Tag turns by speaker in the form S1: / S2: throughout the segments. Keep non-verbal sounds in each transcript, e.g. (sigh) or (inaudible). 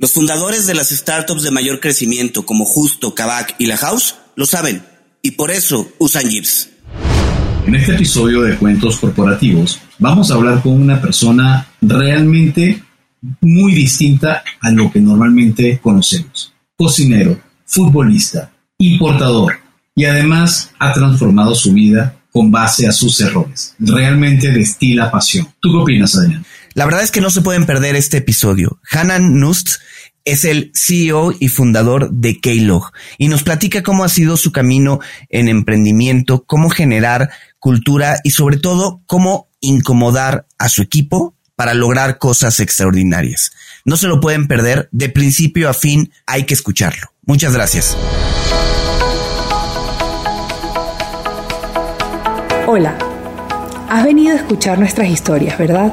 S1: Los fundadores de las startups de mayor crecimiento como Justo, Kavak y La House lo saben y por eso usan Jeeps.
S2: En este episodio de Cuentos Corporativos vamos a hablar con una persona realmente muy distinta a lo que normalmente conocemos. Cocinero, futbolista, importador y además ha transformado su vida con base a sus errores. Realmente destila pasión. ¿Tú qué opinas, Adrián?
S1: La verdad es que no se pueden perder este episodio. Hanan Nust es el CEO y fundador de Keylog y nos platica cómo ha sido su camino en emprendimiento, cómo generar cultura y sobre todo cómo incomodar a su equipo para lograr cosas extraordinarias. No se lo pueden perder, de principio a fin hay que escucharlo. Muchas gracias.
S3: Hola, has venido a escuchar nuestras historias, ¿verdad?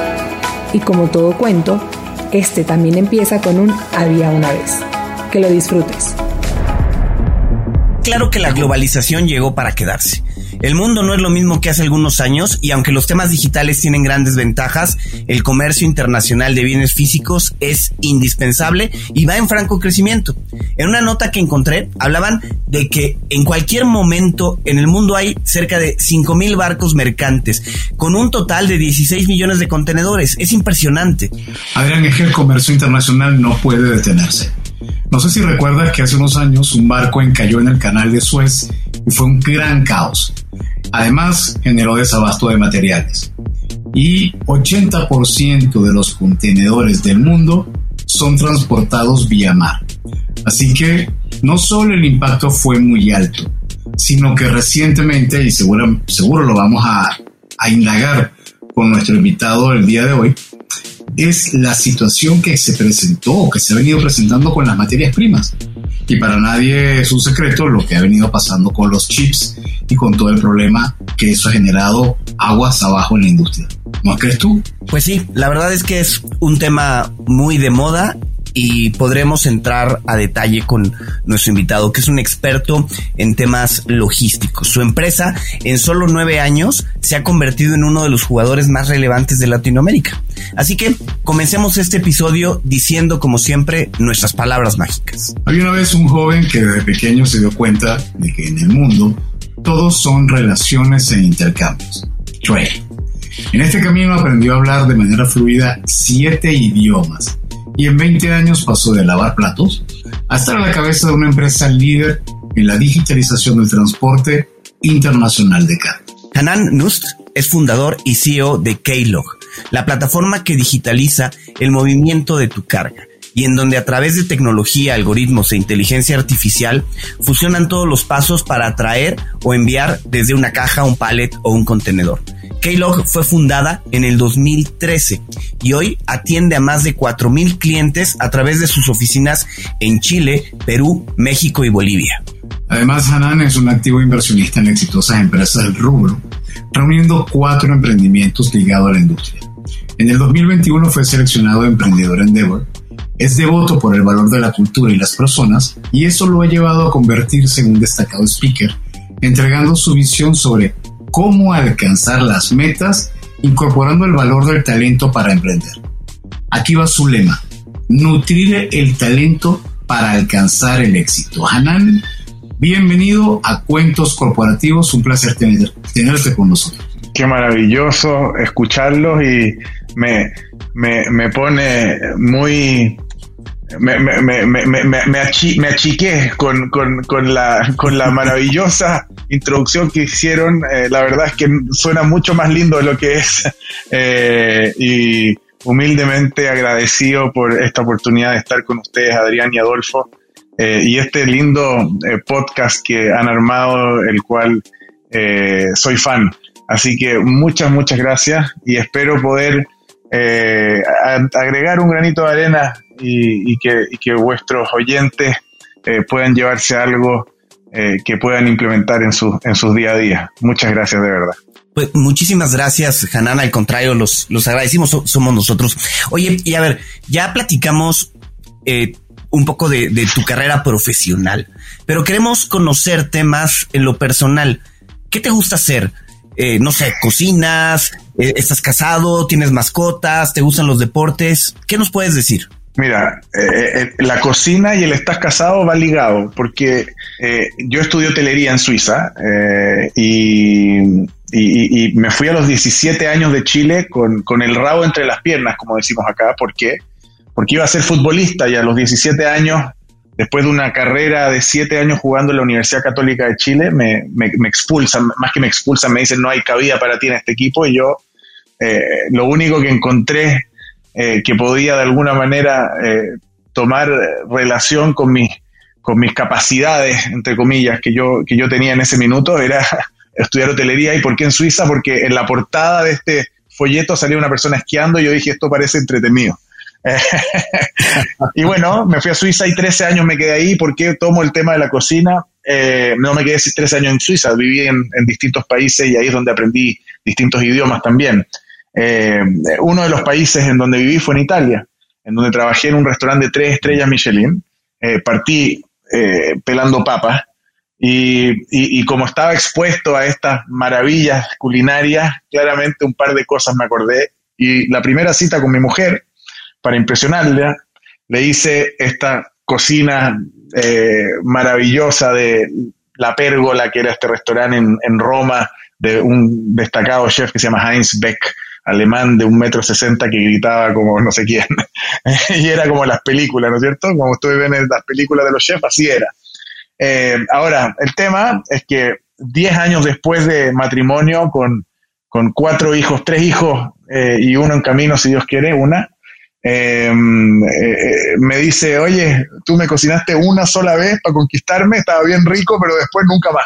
S3: Y como todo cuento, este también empieza con un había una vez. Que lo disfrutes.
S1: Claro que la globalización llegó para quedarse. El mundo no es lo mismo que hace algunos años y aunque los temas digitales tienen grandes ventajas, el comercio internacional de bienes físicos es indispensable y va en franco crecimiento. En una nota que encontré, hablaban de que en cualquier momento en el mundo hay cerca de 5.000 barcos mercantes, con un total de 16 millones de contenedores. Es impresionante.
S4: Adrián, es que el comercio internacional no puede detenerse. No sé si recuerdas que hace unos años un barco encalló en el canal de Suez y fue un gran caos. Además, generó desabasto de materiales. Y 80% de los contenedores del mundo son transportados vía mar. Así que no solo el impacto fue muy alto, sino que recientemente, y seguro, seguro lo vamos a, a indagar con nuestro invitado el día de hoy, es la situación que se presentó que se ha venido presentando con las materias primas. Y para nadie es un secreto lo que ha venido pasando con los chips y con todo el problema que eso ha generado aguas abajo en la industria. ¿No crees tú?
S1: Pues sí, la verdad es que es un tema muy de moda y podremos entrar a detalle con nuestro invitado, que es un experto en temas logísticos. Su empresa, en solo nueve años, se ha convertido en uno de los jugadores más relevantes de Latinoamérica. Así que comencemos este episodio diciendo, como siempre, nuestras palabras mágicas.
S4: Había una vez un joven que desde pequeño se dio cuenta de que en el mundo todos son relaciones e intercambios. Trade. En este camino aprendió a hablar de manera fluida siete idiomas y en 20 años pasó de lavar platos a estar a la cabeza de una empresa líder en la digitalización del transporte internacional de carga.
S1: Hanan Nust es fundador y CEO de Keylog, la plataforma que digitaliza el movimiento de tu carga. y en donde a través de tecnología, algoritmos e inteligencia artificial fusionan todos los pasos para atraer o enviar desde una caja, un pallet o un contenedor. Keylog fue fundada en el 2013 y hoy atiende a más de 4.000 clientes a través de sus oficinas en Chile, Perú, México y Bolivia.
S4: Además, Hanan es un activo inversionista en exitosas empresas del rubro, reuniendo cuatro emprendimientos ligados a la industria. En el 2021 fue seleccionado Emprendedor Endeavor. Es devoto por el valor de la cultura y las personas y eso lo ha llevado a convertirse en un destacado speaker, entregando su visión sobre cómo alcanzar las metas incorporando el valor del talento para emprender. Aquí va su lema, nutrir el talento para alcanzar el éxito. Hanan, bienvenido a Cuentos Corporativos, un placer tenerte con nosotros.
S5: Qué maravilloso escucharlos y me, me, pone muy me, me, me, me, me, achiqué con, con, con, la, con la maravillosa (laughs) introducción que hicieron. Eh, la verdad es que suena mucho más lindo de lo que es. (laughs) Eh, y humildemente agradecido por esta oportunidad de estar con ustedes, Adrián y Adolfo. Eh, y este lindo podcast que han armado, el cual soy fan. Así que muchas, muchas gracias y espero poder eh, agregar un granito de arena y, que, vuestros oyentes eh, puedan llevarse algo eh, que puedan implementar en, su, en sus día a día. Muchas gracias de verdad.
S1: Pues muchísimas gracias, Hanan. Al contrario, los, agradecimos, somos nosotros. Oye, y a ver, ya platicamos un poco de, tu carrera profesional, pero queremos conocerte más en lo personal. ¿Qué te gusta hacer? Eh, no sé, cocinas, eh, estás casado, tienes mascotas, te gustan los deportes. ¿Qué nos puedes decir?
S5: Mira, eh, la cocina y el estás casado va ligado, porque yo estudié hotelería en Suiza y, me fui a los 17 años de Chile con, con, el rabo entre las piernas, como decimos acá. Porque iba a ser futbolista y a los 17 años después de una carrera de siete años jugando en la Universidad Católica de Chile, me, expulsan, más que me expulsan, me dicen no hay cabida para ti en este equipo y yo eh, lo único que encontré eh, que podía de alguna manera eh, tomar relación con mis, con mis capacidades, entre comillas, que yo, que yo tenía en ese minuto era (laughs) estudiar hotelería. ¿Y por qué en Suiza? Porque en la portada de este folleto salía una persona esquiando y yo dije, esto parece entretenido. (laughs) y bueno, me fui a Suiza y 13 años me quedé ahí porque tomo el tema de la cocina. Eh, no me quedé 13 años en Suiza, viví en, distintos países y ahí es donde aprendí distintos idiomas también. Eh, uno de los países en donde viví fue en Italia, en donde trabajé en un restaurante de tres estrellas Michelin. Eh, partí pelando papas y, y, como estaba expuesto a estas maravillas culinarias, claramente un par de cosas me acordé. Y la primera cita con mi mujer, para impresionarla, le hice esta cocina eh, maravillosa de La Pérgola, que era este restaurante en, Roma, de un destacado chef que se llama Heinz Beck, alemán de un metro sesenta que gritaba como no sé quién. (laughs) y era como las películas, ¿no es cierto? Como ustedes ven en las películas de los chefs, así era. Eh, ahora, el tema es que diez años después de matrimonio, con, con cuatro hijos, tres hijos eh, y uno en camino, si Dios quiere, una, eh, eh, me dice, oye, tú me cocinaste una sola vez para conquistarme, estaba bien rico, pero después nunca más.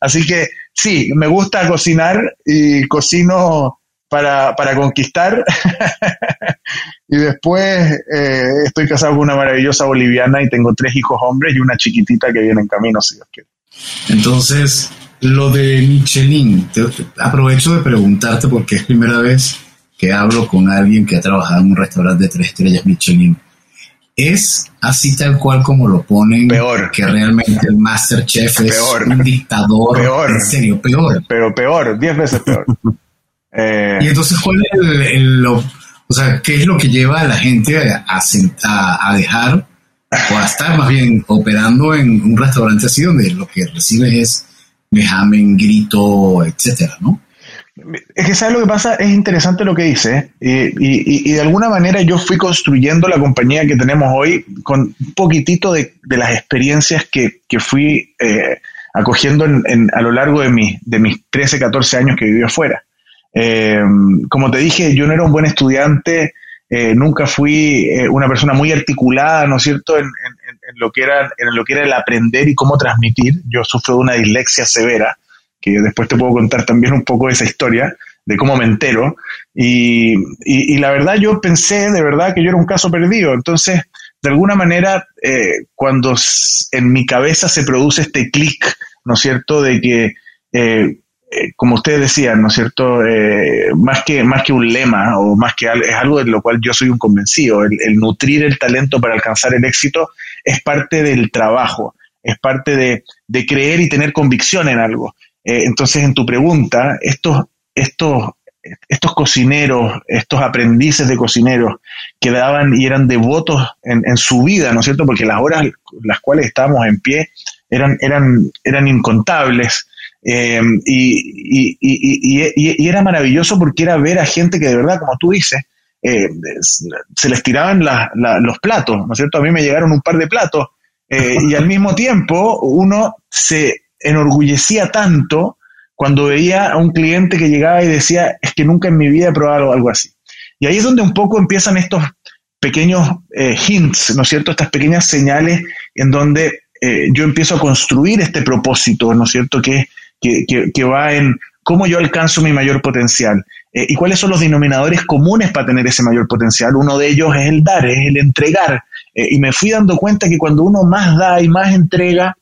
S5: Así que sí, me gusta cocinar y cocino para, para conquistar. (laughs) y después eh, estoy casado con una maravillosa boliviana y tengo tres hijos hombres y una chiquitita que viene en camino, si Dios quiere.
S4: Entonces, lo de Michelin, aprovecho de preguntarte porque es primera vez que hablo con alguien que ha trabajado en un restaurante de tres estrellas Michelin. Es así tal cual como lo ponen.
S5: Peor.
S4: Que realmente el Masterchef es un dictador.
S5: Peor.
S4: En serio, peor.
S5: Pero peor, diez veces peor. (laughs)
S4: Eh, y entonces, ¿cuál es el, lo, o sea, qué es lo que lleva a la gente a, a, a dejar o a estar más bien operando en un restaurante así donde lo que recibes es mejamen, grito, etcétera, ¿no?
S5: Es que sabes lo que pasa, es interesante lo que dice, ¿eh? y, de alguna manera yo fui construyendo la compañía que tenemos hoy con un poquitito de, las experiencias que, fui eh, acogiendo a lo largo de, mi, de mis 13, 14 años que viví afuera. Eh, como te dije, yo no era un buen estudiante, eh, nunca fui eh, una persona muy articulada, ¿no es cierto?, en, lo que era, en lo que era el aprender y cómo transmitir. Yo sufro de una dislexia severa, que después te puedo contar también un poco de esa historia, de cómo me entero. Y, y, la verdad yo pensé de verdad que yo era un caso perdido. Entonces, de alguna manera, eh, cuando en mi cabeza se produce este clic, ¿no es cierto?, de que eh, como ustedes decían, ¿no es cierto? Eh, más, que, más que un lema o más que es algo de lo cual yo soy un convencido. El, nutrir el talento para alcanzar el éxito es parte del trabajo, es parte de, creer y tener convicción en algo. Eh, entonces, en tu pregunta, estos, estos, estos cocineros, estos aprendices de cocineros que daban y eran devotos en, en su vida, ¿no es cierto? Porque las horas las cuales estábamos en pie eran, eran, eran incontables eh, y, y, era maravilloso porque era ver a gente que de verdad, como tú dices, eh, se les tiraban los platos, ¿no es cierto? A mí me llegaron un par de platos y al mismo tiempo uno se enorgullecía tanto cuando veía a un cliente que llegaba y decía, es que nunca en mi vida he probado algo así. Y ahí es donde un poco empiezan estos pequeños hints, ¿no es cierto? Estas pequeñas señales en donde yo empiezo a construir este propósito, ¿no es cierto? Que que, va en cómo yo alcanzo mi mayor potencial eh, y cuáles son los denominadores comunes para tener ese mayor potencial. Uno de ellos es el dar, es el entregar. Eh, y me fui dando cuenta que cuando uno más da y más entrega,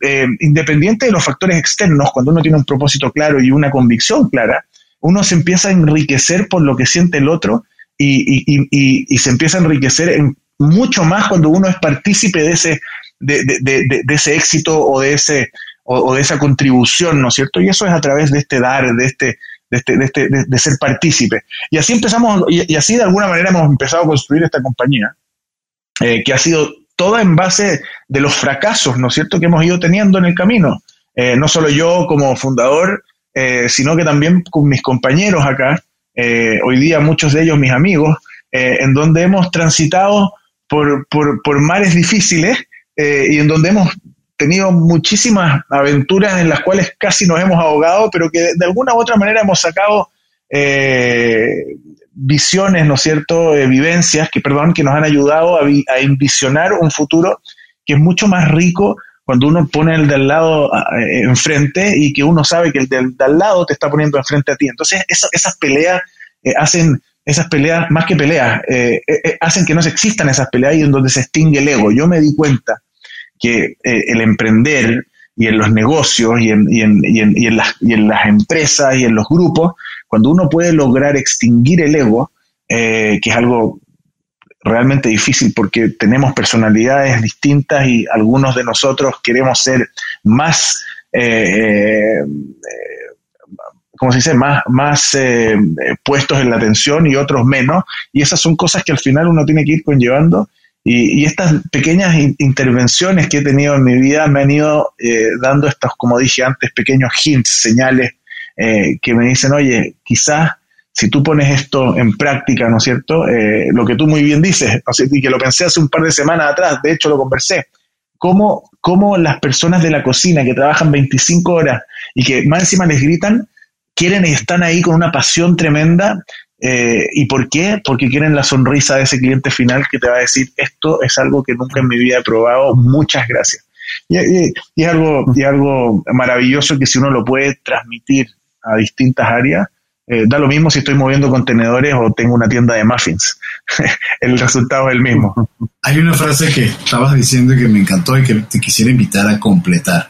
S5: eh, independiente de los factores externos, cuando uno tiene un propósito claro y una convicción clara, uno se empieza a enriquecer por lo que siente el otro y, se empieza a enriquecer en mucho más cuando uno es partícipe de ese, de ese éxito o de ese, o, de esa contribución, ¿no es cierto? Y eso es a través de este dar, de este, de, este, de, este, de, ser partícipe. Y así empezamos, y, así de alguna manera hemos empezado a construir esta compañía, eh, que ha sido toda en base de los fracasos, ¿no es cierto?, que hemos ido teniendo en el camino. Eh, no solo yo como fundador, eh, sino que también con mis compañeros acá, hoy día muchos de ellos mis amigos, en donde hemos transitado por, por, por mares difíciles y en donde hemos tenido muchísimas aventuras en las cuales casi nos hemos ahogado, pero que de alguna u otra manera hemos sacado eh, visiones, ¿no es cierto?, eh, vivencias que, perdón, que nos han ayudado a, a, envisionar un futuro que es mucho más rico cuando uno pone el de al lado eh, enfrente y que uno sabe que el de, al lado te está poniendo enfrente a ti. Entonces, esas peleas hacen, esas peleas, más que peleas, hacen que no se existan esas peleas y en donde se extingue el ego. Yo me di cuenta que eh, el emprender y en los negocios y en, y, en, y, en, y, en las, y en las empresas y en los grupos, cuando uno puede lograr extinguir el ego, eh, que es algo realmente difícil porque tenemos personalidades distintas y algunos de nosotros queremos ser más, eh, ¿cómo se dice?, más, más puestos en la atención y otros menos. Y esas son cosas que al final uno tiene que ir conllevando y, estas pequeñas intervenciones que he tenido en mi vida me han ido eh, dando estos, como dije antes, pequeños hints, señales eh, que me dicen, oye, quizás si tú pones esto en práctica, ¿no es cierto? Eh, lo que tú muy bien dices, y que lo pensé hace un par de semanas atrás, de hecho lo conversé, cómo, cómo las personas de la cocina que trabajan 25 horas y que más encima les gritan, quieren y están ahí con una pasión tremenda eh, ¿Y por qué? Porque quieren la sonrisa de ese cliente final que te va a decir, esto es algo que nunca en mi vida he probado, muchas gracias. Y, es algo, y algo maravilloso que si uno lo puede transmitir a distintas áreas, eh, da lo mismo si estoy moviendo contenedores o tengo una tienda de muffins. (laughs) el resultado es el mismo.
S4: Hay una frase que estabas diciendo y que me encantó y que te quisiera invitar a completar.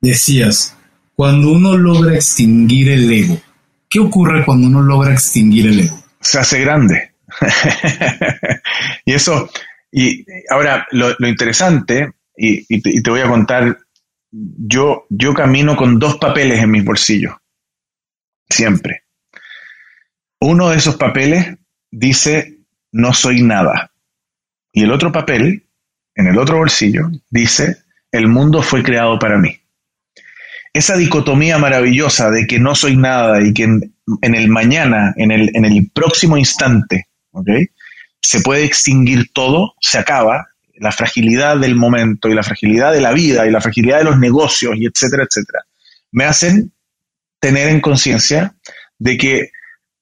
S4: Decías, cuando uno logra extinguir el ego, ¿Qué ocurre cuando uno logra extinguir el ego?
S5: Se hace grande. (laughs) y eso, y ahora lo, interesante, y, te, voy a contar, yo, yo camino con dos papeles en mis bolsillos, siempre. Uno de esos papeles dice, no soy nada. Y el otro papel, en el otro bolsillo, dice, el mundo fue creado para mí esa dicotomía maravillosa de que no soy nada y que en, el mañana, en el, en el próximo instante, se puede extinguir todo, se acaba, la fragilidad del momento y la fragilidad de la vida y la fragilidad de los negocios y etcétera, etcétera, me hacen tener en conciencia de que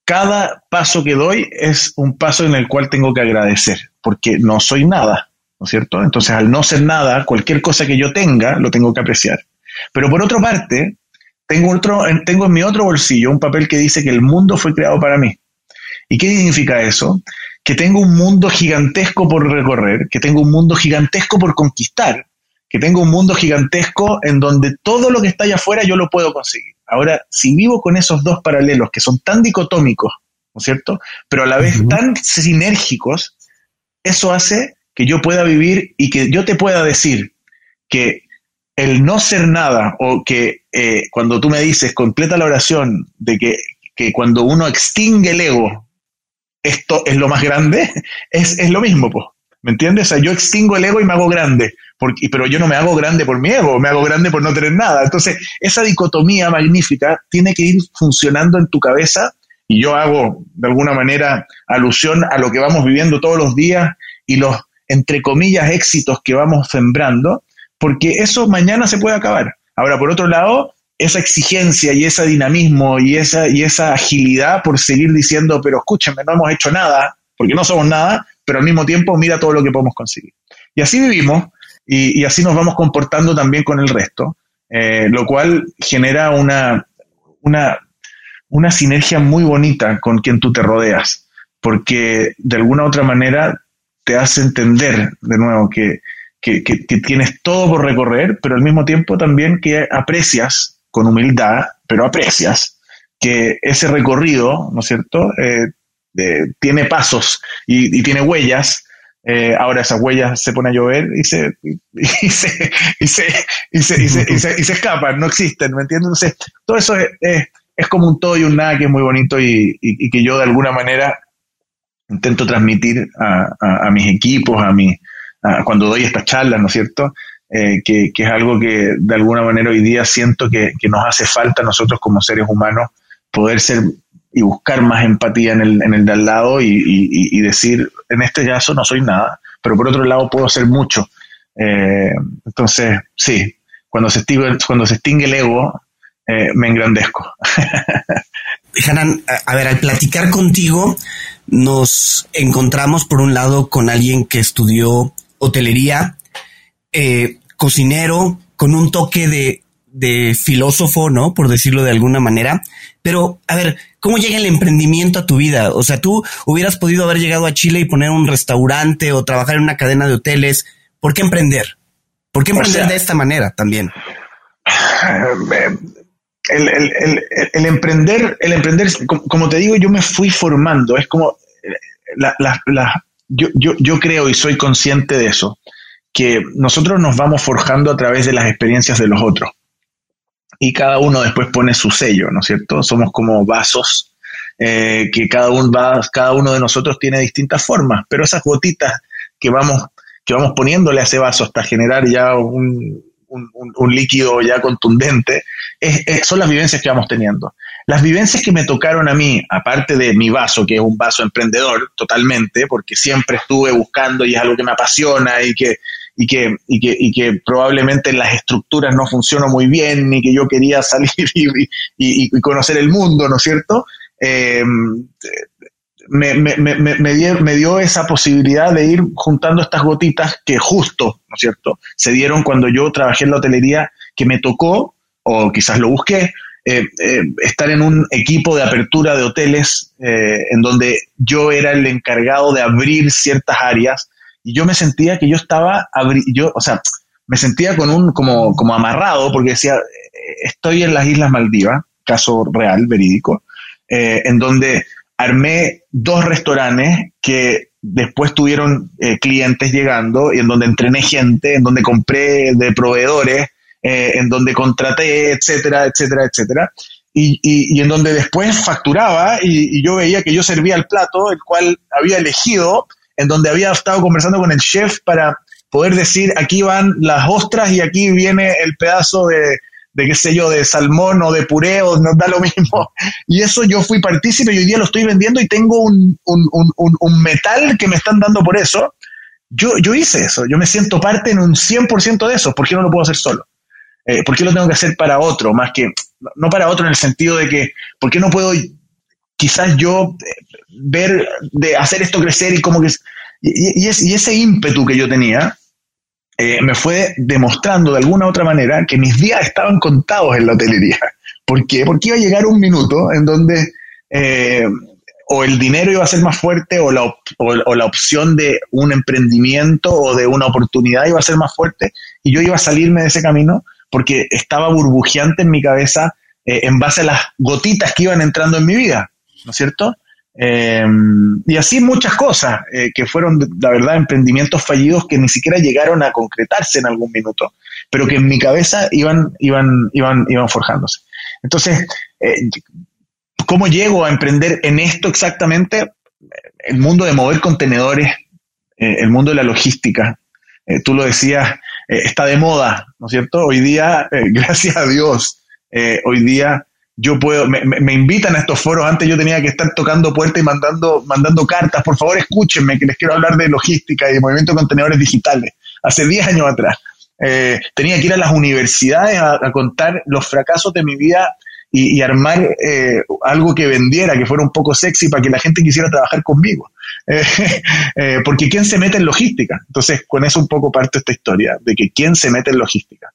S5: cada paso que doy es un paso en el cual tengo que agradecer, porque no soy nada, ¿no es cierto? Entonces, al no ser nada, cualquier cosa que yo tenga, lo tengo que apreciar. Pero por otra parte, tengo, otro, tengo en mi otro bolsillo un papel que dice que el mundo fue creado para mí. ¿Y qué significa eso? Que tengo un mundo gigantesco por recorrer, que tengo un mundo gigantesco por conquistar, que tengo un mundo gigantesco en donde todo lo que está allá afuera yo lo puedo conseguir. Ahora, si vivo con esos dos paralelos que son tan dicotómicos, ¿no es cierto? Pero a la vez tan sinérgicos, eso hace que yo pueda vivir y que yo te pueda decir que el no ser nada o que eh, cuando tú me dices, completa la oración de que, que, cuando uno extingue el ego, esto es lo más grande, (laughs) es, es lo mismo, pues. ¿Me entiendes? O sea, yo extingo el ego y me hago grande, porque, pero yo no me hago grande por mi ego, me hago grande por no tener nada. Entonces, esa dicotomía magnífica tiene que ir funcionando en tu cabeza y yo hago de alguna manera alusión a lo que vamos viviendo todos los días y los, entre comillas, éxitos que vamos sembrando, porque eso mañana se puede acabar. Ahora, por otro lado, esa exigencia y ese dinamismo y esa, y esa agilidad por seguir diciendo, pero escúchenme, no hemos hecho nada, porque no somos nada, pero al mismo tiempo mira todo lo que podemos conseguir. Y así vivimos y, así nos vamos comportando también con el resto, eh, lo cual genera una, una, una sinergia muy bonita con quien tú te rodeas, porque de alguna u otra manera te hace entender de nuevo que, que, tienes todo por recorrer, pero al mismo tiempo también que aprecias con humildad, pero aprecias que ese recorrido, ¿no es cierto?, eh, tiene pasos y, tiene huellas. Eh, ahora esas huellas se pone a llover (laughs) y se, y se, y se, y se, y se, y se, escapan, no existen, ¿me entiendes? Entonces, todo eso es, es, como un todo y un nada que es muy bonito y, y que yo de alguna manera intento transmitir a, a, mis equipos, a mi, cuando doy estas charlas, ¿no es cierto? Eh, que, que, es algo que de alguna manera hoy día siento que, que, nos hace falta a nosotros como seres humanos poder ser y buscar más empatía en el, en el de al lado y, y, decir, en este caso no soy nada, pero por otro lado puedo hacer mucho. Eh, entonces, sí, cuando se extingue, cuando se extingue el ego, eh, me engrandezco. (laughs)
S1: Hanan, a ver, al platicar contigo, nos encontramos por un lado con alguien que estudió hotelería, eh, cocinero, con un toque de, de filósofo, ¿no? Por decirlo de alguna manera. Pero, a ver, ¿cómo llega el emprendimiento a tu vida? O sea, tú hubieras podido haber llegado a Chile y poner un restaurante o trabajar en una cadena de hoteles. ¿Por qué emprender? ¿Por qué emprender de esta manera también?
S5: El, el, el, el, emprender, el emprender, como te digo, yo me fui formando. Es como, la, la, la, yo, yo, yo creo y soy consciente de eso, que nosotros nos vamos forjando a través de las experiencias de los otros y cada uno después pone su sello, ¿no es cierto? Somos como vasos eh, que cada uno, va, cada uno de nosotros tiene distintas formas, pero esas gotitas que vamos, que vamos poniéndole a ese vaso hasta generar ya un, líquido ya contundente, son las vivencias que vamos teniendo. Las vivencias que me tocaron a mí, aparte de mi vaso, que es un vaso emprendedor totalmente, porque siempre estuve buscando y es algo que me apasiona y que y que, y que, y que probablemente las estructuras no funcionan muy bien, ni que yo quería (laughs) salir y, conocer el mundo, ¿no es cierto? Eh, me, me, me, me, dio, me dio esa posibilidad de ir juntando estas gotitas que justo, ¿no es cierto?, se dieron cuando yo trabajé en la hotelería, que me tocó, o quizás lo busqué, eh, eh, estar en un equipo de apertura de hoteles en donde yo era el encargado de abrir ciertas áreas y yo me sentía que yo estaba, yo, o sea, me sentía con un, como, como amarrado, porque decía, eh, estoy en las Islas Maldivas, caso real, verídico, eh, en donde armé dos restaurantes que después tuvieron eh, clientes llegando y en donde entrené gente, en donde compré de proveedores, en donde contraté, etcétera, etcétera, etcétera. Y, y, y en donde después facturaba y, y, yo veía que yo servía el plato, el cual había elegido en donde había estado conversando con el chef para poder decir, aquí van las ostras y aquí viene el pedazo de, de qué sé yo, de salmón o de puré, o nos da lo mismo. (laughs) Y eso yo fui partícipe y hoy día lo estoy vendiendo y tengo un, un, un, un metal que me están dando por eso. Yo, yo hice eso, yo me siento parte en un 100% de eso, ¿por qué no lo puedo hacer solo? Eh, ¿Por qué lo tengo que hacer para otro? Más que, no para otro en el sentido de que, ¿por qué no puedo quizás yo ver, de hacer esto crecer y como que... Y, ese ímpetu que yo tenía me fue demostrando de alguna u otra manera que mis días estaban contados en la hotelería. ¿Por qué? Porque iba a llegar un minuto en donde o el dinero iba a ser más fuerte o la, o, la, opción de un emprendimiento o de una oportunidad iba a ser más fuerte y yo iba a salirme de ese camino porque estaba burbujeante en mi cabeza eh, en base a las gotitas que iban entrando en mi vida, ¿no es cierto? Em, y así muchas cosas eh, que fueron, la verdad, emprendimientos fallidos que ni siquiera llegaron a concretarse en algún minuto, pero que en mi cabeza iban, iban, iban, iban forjándose. Entonces, eh, ¿Cómo llego a emprender en esto exactamente? El mundo de mover contenedores, eh, el mundo de la logística. Tú lo decías, está de moda, ¿no es cierto? Hoy día, (laughs) gracias a Dios, hoy día yo puedo, me, invitan a estos foros, antes yo tenía que estar tocando puertas y mandando, mandando cartas, por favor escúchenme, que les quiero hablar de logística y de movimiento de contenedores digitales, hace 10 años atrás. tenía que ir a las universidades a, contar los fracasos de mi vida y, armar eh, algo que vendiera, que fuera un poco sexy para que la gente quisiera trabajar conmigo. (laughs) Eh, eh, porque ¿quién se mete en logística? Entonces, con eso un poco parte esta historia, de que ¿quién se mete en logística?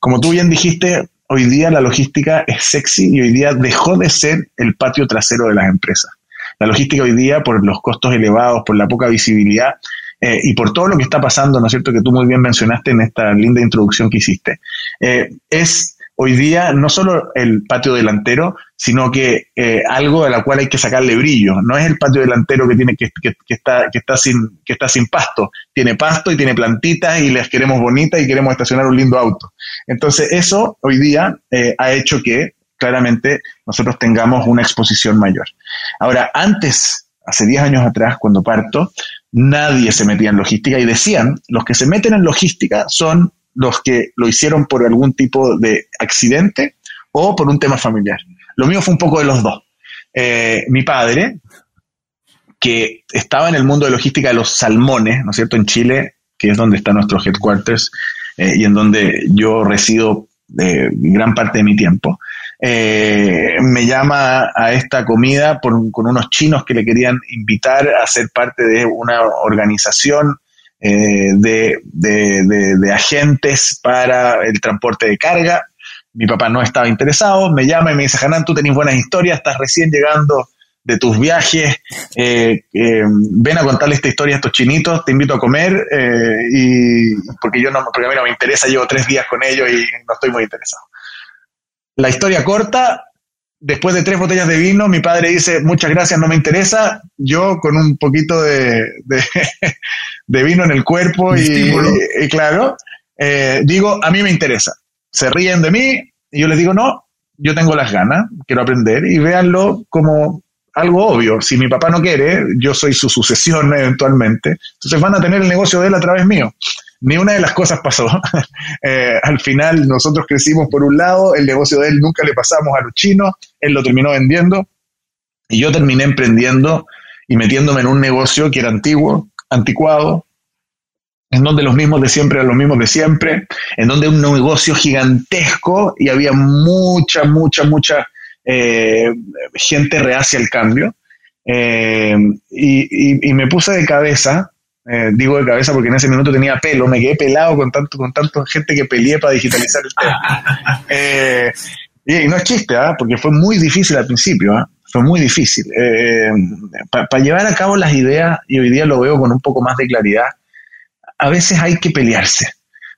S5: Como tú bien dijiste, hoy día la logística es sexy y hoy día dejó de ser el patio trasero de las empresas. La logística hoy día, por los costos elevados, por la poca visibilidad, y por todo lo que está pasando, ¿no es cierto?, que tú muy bien mencionaste en esta linda introducción que hiciste, es hoy día no solo el patio delantero, sino que eh, algo de la cual hay que sacarle brillo. No es el patio delantero que tiene que, que, está, que, está sin, que está sin pasto. Tiene pasto y tiene plantitas y las queremos bonitas y queremos estacionar un lindo auto. Entonces eso hoy día eh, ha hecho que claramente nosotros tengamos una exposición mayor. Ahora, antes, hace 10 años atrás, cuando parto, nadie se metía en logística y decían, los que se meten en logística son los que lo hicieron por algún tipo de accidente o por un tema familiar. Lo mío fue un poco de los dos. Eh, mi padre, que estaba en el mundo de logística de los salmones, ¿no es cierto?, en Chile, que es donde está nuestro headquarters eh, y en donde yo resido eh, gran parte de mi tiempo, me llama a esta comida con unos chinos que le querían invitar a ser parte de una organización eh, de, de, agentes para el transporte de carga. Mi papá no estaba interesado, me llama y me dice, Hanan, tú tenés buenas historias, estás recién llegando de tus viajes, eh, eh, ven a contarle esta historia a estos chinitos, te invito a comer, y porque yo no, porque a mí no me interesa, llevo tres días con ellos y no estoy muy interesado. La historia corta, después de tres botellas de vino, mi padre dice, muchas gracias, no me interesa. Yo con un poquito de, de, (laughs) vino en el cuerpo y, claro, eh, digo, a mí me interesa. Se ríen de mí y yo les digo, no, yo tengo las ganas, quiero aprender y véanlo como algo obvio. Si mi papá no quiere, yo soy su sucesión eventualmente. Entonces van a tener el negocio de él a través mío ni una de las cosas pasó. (laughs) Eh, al final nosotros crecimos por un lado, el negocio de él nunca le pasamos a los chinos, él lo terminó vendiendo y yo terminé emprendiendo y metiéndome en un negocio que era antiguo, anticuado, en donde los mismos de siempre eran los mismos de siempre, en donde un negocio gigantesco y había mucha, mucha, mucha eh, gente reacia al cambio. Eh, y, me puse de cabeza eh, digo de cabeza porque en ese minuto tenía pelo, me quedé pelado con tanto, con tanta gente que peleé para digitalizar el tema. (laughs) Eh, y, no es chiste, ¿ah? porque fue muy difícil al principio, ¿ah? fue muy difícil. Eh, para llevar a cabo las ideas, y hoy día lo veo con un poco más de claridad, a veces hay que pelearse,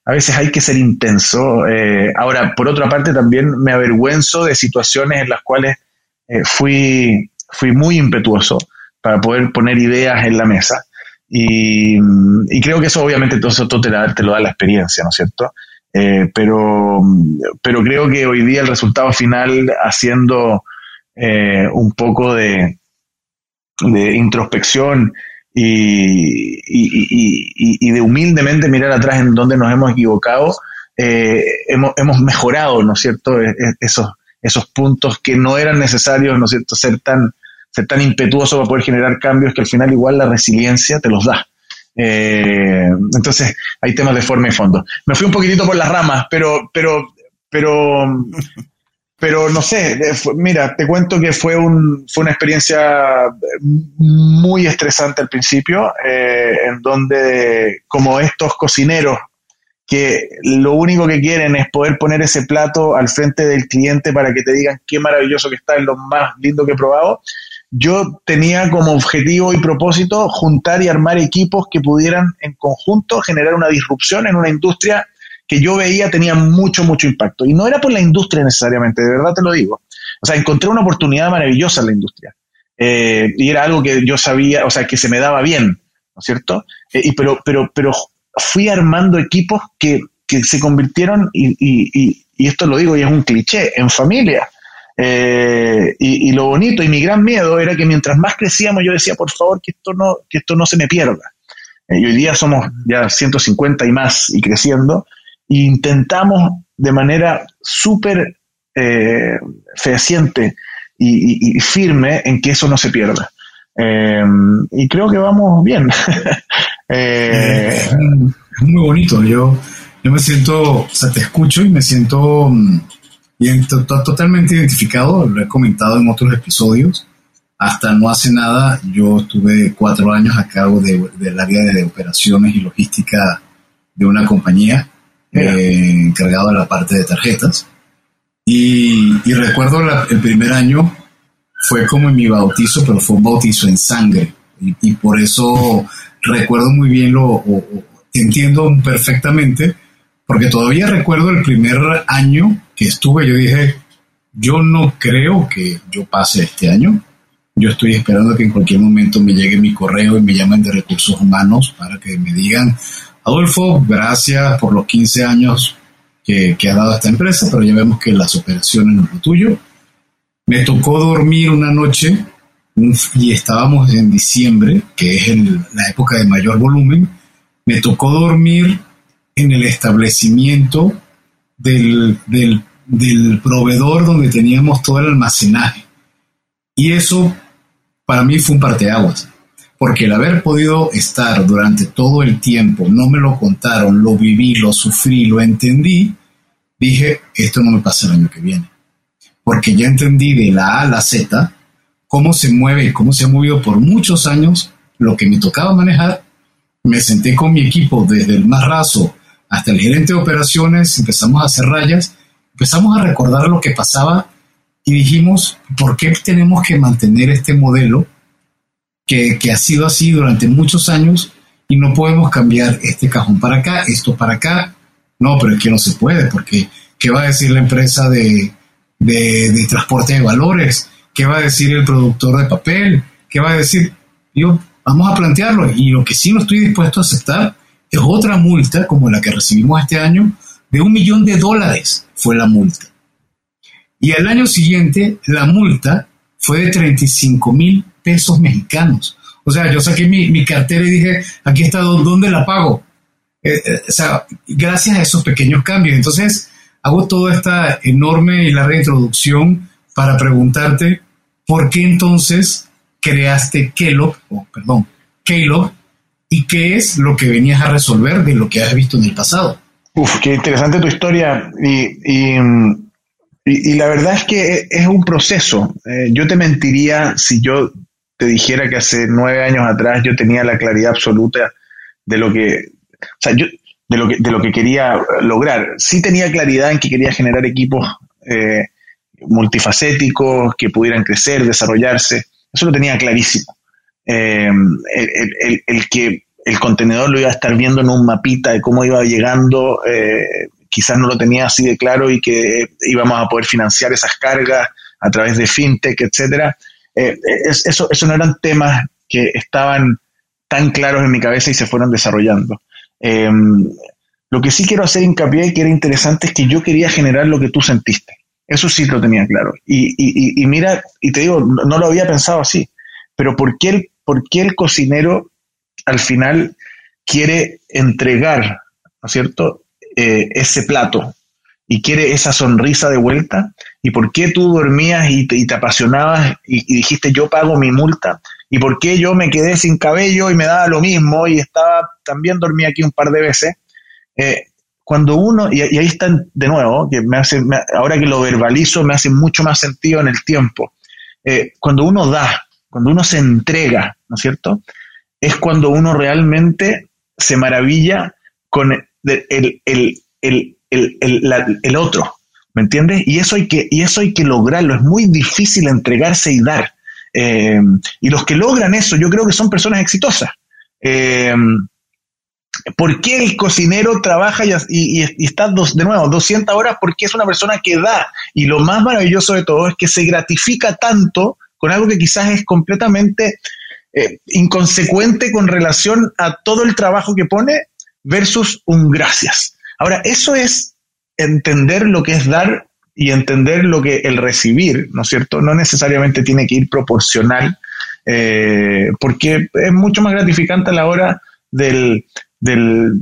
S5: a veces hay que ser intenso. ahora, por otra parte, también me avergüenzo de situaciones en las cuales fui, fui muy impetuoso para poder poner ideas en la mesa. Y, creo que eso obviamente todo eso te, lo da la experiencia, ¿no es cierto? Eh, pero, pero creo que hoy día el resultado final, haciendo eh, un poco de, introspección y, y, de humildemente mirar atrás en donde nos hemos equivocado, eh, hemos, hemos, mejorado, ¿no es cierto?, e, e, esos, esos puntos que no eran necesarios, ¿no es cierto?, ser tan, ser tan impetuoso para poder generar cambios que al final igual la resiliencia te los da. Eh, entonces hay temas de forma y fondo. Me fui un poquitito por las ramas, pero, pero, pero pero no sé, eh, mira, te cuento que fue, un, fue una experiencia muy estresante al principio, eh, en donde como estos cocineros que lo único que quieren es poder poner ese plato al frente del cliente para que te digan qué maravilloso que está, es lo más lindo que he probado. Yo tenía como objetivo y propósito juntar y armar equipos que pudieran en conjunto generar una disrupción en una industria que yo veía tenía mucho, mucho impacto. Y no era por la industria necesariamente, de verdad te lo digo. O sea, encontré una oportunidad maravillosa en la industria. Eh, y era algo que yo sabía, o sea, que se me daba bien, ¿no es cierto? Eh, y pero, pero, pero fui armando equipos que, se convirtieron, y, esto lo digo y es un cliché, en familia. Eh, y, lo bonito y mi gran miedo era que mientras más crecíamos yo decía, por favor, que esto no, que esto no se me pierda. y hoy día somos ya 150 y más y creciendo, intentamos de manera súper eh, fehaciente y, firme en que eso no se pierda. Eh, y creo que vamos bien. (laughs)
S4: Eh, es muy bonito. Yo, yo me siento, o sea, te escucho y me siento mm, bien, totalmente identificado. Lo he comentado en otros episodios. Hasta no hace nada, yo estuve cuatro años a cargo del área de operaciones y logística de una compañía eh, encargado de la parte de tarjetas. Y, recuerdo el primer año fue como en mi bautizo, pero fue un bautizo en sangre. Y, por eso recuerdo muy bien lo, entiendo perfectamente, porque todavía recuerdo el primer año que estuve, yo dije, yo no creo que yo pase este año. Yo estoy esperando que en cualquier momento me llegue mi correo y me llamen de recursos humanos para que me digan, Adolfo, gracias por los 15 años que, ha dado esta empresa, pero ya vemos que las operaciones no lo tuyo. Me tocó dormir una noche y estábamos en diciembre, que es la época de mayor volumen. Me tocó dormir en el establecimiento del, del proveedor donde teníamos todo el almacenaje. Y eso para mí fue un parteaguas porque el haber podido estar durante todo el tiempo, no me lo contaron, lo viví, lo sufrí, lo entendí, dije, esto no me pasa el año que viene. Porque ya entendí de la A a la Z cómo se mueve cómo se ha movido por muchos años lo que me tocaba manejar. Me senté con mi equipo desde el más raso hasta el gerente de operaciones, empezamos a hacer rayas, empezamos a recordar lo que pasaba y dijimos, ¿por qué tenemos que mantener este modelo? que, ha sido así durante muchos años y no podemos cambiar este cajón para acá, esto para acá. No, pero es que no se puede, porque ¿qué va a decir la empresa de, de, transporte de valores? ¿Qué va a decir el productor de papel? ¿Qué va a decir? Yo, vamos a plantearlo. Y lo que sí no estoy dispuesto a aceptar es otra multa como la que recibimos este año de un millón de dólares fue la multa. Y al año siguiente la multa fue de 35 mil pesos mexicanos. O sea, yo saqué mi, cartera y dije, aquí está, ¿dónde la pago? Eh, eh, o sea, gracias a esos pequeños cambios. Entonces, hago toda esta enorme y larga introducción para preguntarte, ¿por qué entonces creaste Kellogg, o perdón, Kellogg, y qué es lo que venías a resolver de lo que has visto en el pasado?
S5: Uf, qué interesante tu historia. Y, y, la verdad es que es un proceso. Eh, yo te mentiría si yo te dijera que hace nueve años atrás yo tenía la claridad absoluta de lo que, o sea, yo, de lo que, de lo que quería lograr. Sí tenía claridad en que quería generar equipos eh, multifacéticos que pudieran crecer, desarrollarse. Eso lo tenía clarísimo. Eh, el, que el contenedor lo iba a estar viendo en un mapita de cómo iba llegando, eh, quizás no lo tenía así de claro y que íbamos a poder financiar esas cargas a través de fintech, etcétera. Eh, eso, eso no eran temas que estaban tan claros en mi cabeza y se fueron desarrollando. Eh, lo que sí quiero hacer hincapié y que era interesante es que yo quería generar lo que tú sentiste. Eso sí lo tenía claro. Y, mira, y te digo, no, lo había pensado así, pero ¿por qué, el, ¿por qué el cocinero al final quiere entregar, ¿no es cierto?, eh, ese plato y quiere esa sonrisa de vuelta? ¿Y por qué tú dormías y te, apasionabas y, dijiste yo pago mi multa? ¿Y por qué yo me quedé sin cabello y me daba lo mismo y estaba también dormí aquí un par de veces? Eh, cuando uno, y, ahí están de nuevo, que me hace, ahora que lo verbalizo, me hace mucho más sentido en el tiempo. Eh, cuando uno da, cuando uno se entrega, ¿no es cierto? Es cuando uno realmente se maravilla con el, el, otro, ¿me entiendes? Y eso, hay que, y eso hay que lograrlo, es muy difícil entregarse y dar. Eh, y los que logran eso, yo creo que son personas exitosas. Eh, ¿Por qué el cocinero trabaja y, está de nuevo 200 horas? Porque es una persona que da. Y lo más maravilloso de todo es que se gratifica tanto con algo que quizás es completamente eh, inconsecuente con relación a todo el trabajo que pone versus un gracias. Ahora, eso es entender lo que es dar y entender lo que el recibir, ¿no es cierto? No necesariamente tiene que ir proporcional, eh, porque es mucho más gratificante a la hora del, del,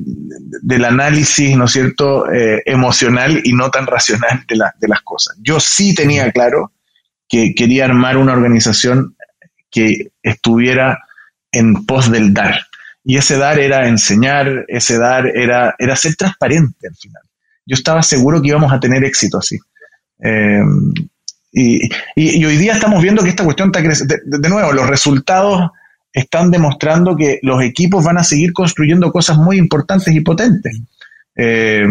S5: del análisis, ¿no es cierto?, eh, emocional y no tan racional de, de las cosas. Yo sí tenía claro que quería armar una organización que estuviera en pos del dar. Y ese dar era enseñar, ese dar era, era ser transparente al final. Yo estaba seguro que íbamos a tener éxito así. Eh, y, y, hoy día estamos viendo que esta cuestión está creciendo. de, nuevo, los resultados están demostrando que los equipos van a seguir construyendo cosas muy importantes y potentes. Eh,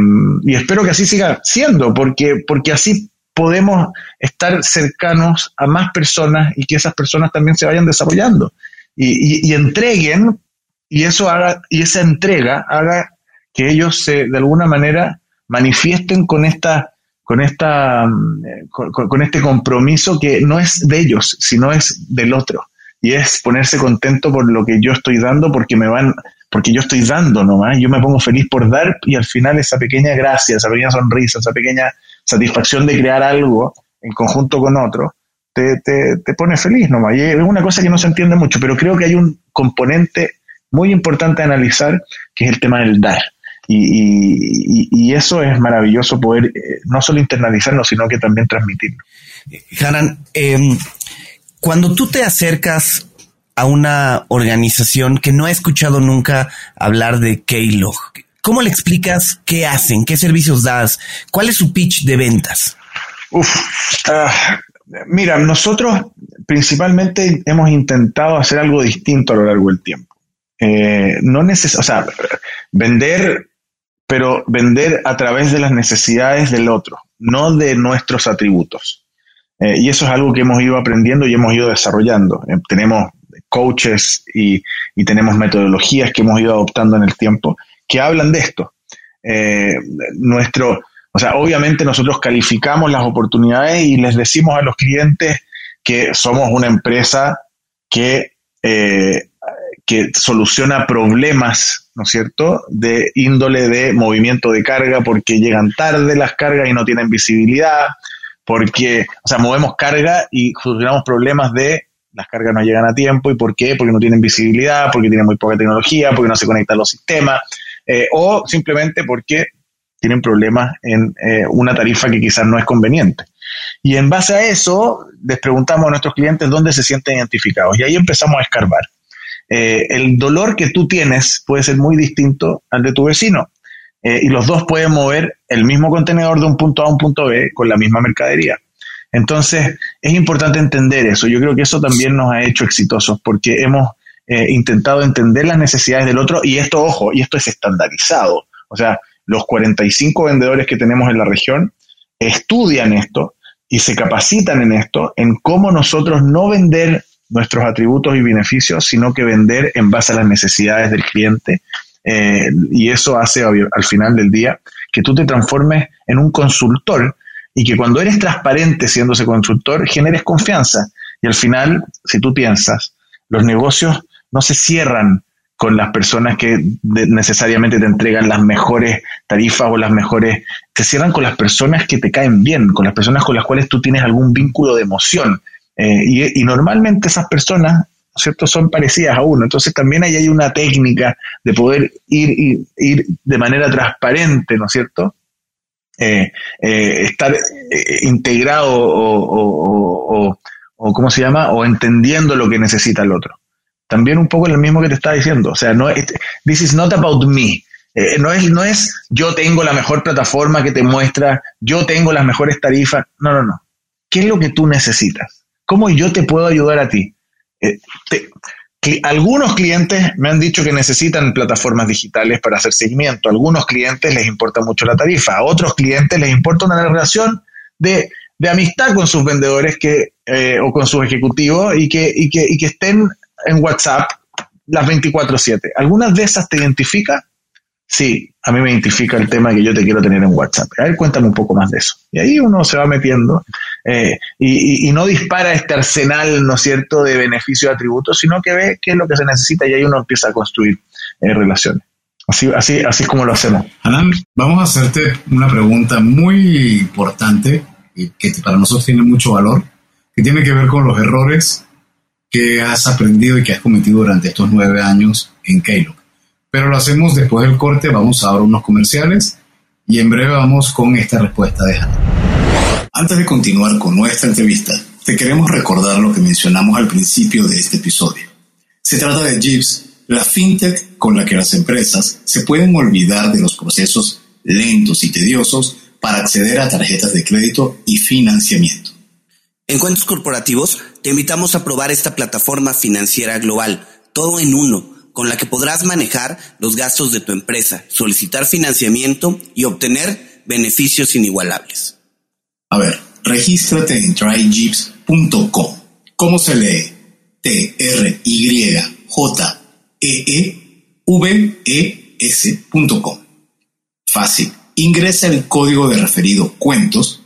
S5: y espero que así siga siendo, porque, porque así podemos estar cercanos a más personas y que esas personas también se vayan desarrollando. Y, entreguen y eso haga y esa entrega haga que ellos se de alguna manera manifiesten con esta con esta mm, con este compromiso que no es de ellos sino es del otro. Y es ponerse contento por lo que yo estoy dando porque me van porque yo estoy dando nomás, yo me pongo feliz por dar y al final esa pequeña gracia, esa pequeña sonrisa, esa pequeña satisfacción de crear algo en conjunto con otro, te, te, pone feliz nomás. Y es una cosa que no se entiende mucho, pero creo que hay un componente muy importante a analizar que es el tema del dar. Y, y, eso es maravilloso poder eh, no solo internalizarlo, sino que también transmitirlo.
S1: Hanan, eh, cuando tú te acercas a una organización que no ha escuchado nunca hablar de Keylog, ¿cómo le explicas qué hacen, qué servicios das, cuál es su pitch de ventas?
S5: Uf, ah, mira, nosotros principalmente hemos intentado hacer algo distinto a lo largo del tiempo. Eh, no neces o sea, vender, pero vender a través de las necesidades del otro, no de nuestros atributos. Eh, y eso es algo que hemos ido aprendiendo y hemos ido desarrollando. Eh, tenemos coaches y, tenemos metodologías que hemos ido adoptando en el tiempo que hablan de esto. Eh, nuestro, o sea, obviamente nosotros calificamos las oportunidades y les decimos a los clientes que somos una empresa que, que soluciona problemas, ¿no es cierto?, de índole de movimiento de carga porque llegan tarde las cargas y no tienen visibilidad, porque, o sea, movemos carga y solucionamos problemas de las cargas no llegan a tiempo. ¿Y por qué? Porque no tienen visibilidad, porque tienen muy poca tecnología, porque no se conectan los sistemas, eh, o simplemente porque tienen problemas en eh, una tarifa que quizás no es conveniente. Y en base a eso, les preguntamos a nuestros clientes dónde se sienten identificados. Y ahí empezamos a escarbar. Eh, el dolor que tú tienes puede ser muy distinto al de tu vecino. Y los dos pueden mover el mismo contenedor de un punto A a un punto B con la misma mercadería. Entonces, es importante entender eso. Yo creo que eso también nos ha hecho exitosos porque hemos eh, intentado entender las necesidades del otro y esto, ojo, y esto es estandarizado. O sea, los 45 vendedores que tenemos en la región estudian esto y se capacitan en esto, en cómo nosotros no vender nuestros atributos y beneficios, sino que vender en base a las necesidades del cliente eh, y eso hace al final del día que tú te transformes en un consultor y que cuando eres transparente siendo ese consultor generes confianza. Y al final, si tú piensas, los negocios no se cierran con las personas que necesariamente te entregan las mejores tarifas o las mejores, se cierran con las personas que te caen bien, con las personas con las cuales tú tienes algún vínculo de emoción. Eh, y, normalmente esas personas ¿cierto? Son parecidas a uno. Entonces también ahí hay una técnica de poder ir, ir, de manera transparente, ¿no es cierto? Eh, eh, estar eh, integrado o, o, ¿cómo se llama? O entendiendo lo que necesita el otro. También un poco lo mismo que te estaba diciendo. O sea, no, this is not about me. Eh, no, es, no es yo tengo la mejor plataforma que te muestra, yo tengo las mejores tarifas. No, no, no. ¿Qué es lo que tú necesitas? ¿Cómo yo te puedo ayudar a ti? Eh, algunos clientes me han dicho que necesitan plataformas digitales para hacer seguimiento. algunos clientes les importa mucho la tarifa. A otros clientes les importa una relación de, amistad con sus vendedores que, eh, o con sus ejecutivos y que, y que, y que estén en WhatsApp las 24/7. ¿Algunas de esas te identifica? Sí, a mí me identifica el tema que yo te quiero tener en WhatsApp. A ver, cuéntame un poco más de eso. Y ahí uno se va metiendo eh, y, no dispara este arsenal, ¿no es cierto?, de beneficios y atributos, sino que ve qué es lo que se necesita y ahí uno empieza a construir eh, relaciones. Así, así, así es como lo hacemos.
S4: Alan, vamos a hacerte una pregunta muy importante y que para nosotros tiene mucho valor, que tiene que ver con los errores que has aprendido y que has cometido durante estos nueve años en Keylog. Pero lo hacemos después del corte, vamos ahora a unos comerciales y en breve vamos con esta respuesta de Hannah. Antes de continuar con nuestra entrevista, te queremos recordar lo que mencionamos al principio de este episodio. Se trata de Jeeps, la fintech con la que las empresas se pueden olvidar de los procesos lentos y tediosos para acceder a tarjetas de crédito y financiamiento.
S1: En Cuentos Corporativos te invitamos a probar esta plataforma financiera global, todo en uno, con la que podrás manejar los gastos de tu empresa, solicitar financiamiento y obtener beneficios inigualables.
S4: A ver, regístrate en tryjeeps.com. ¿Cómo se lee? T-R-Y-J-E-E-V-E-S.com. Fácil. Ingresa el código de referido cuentos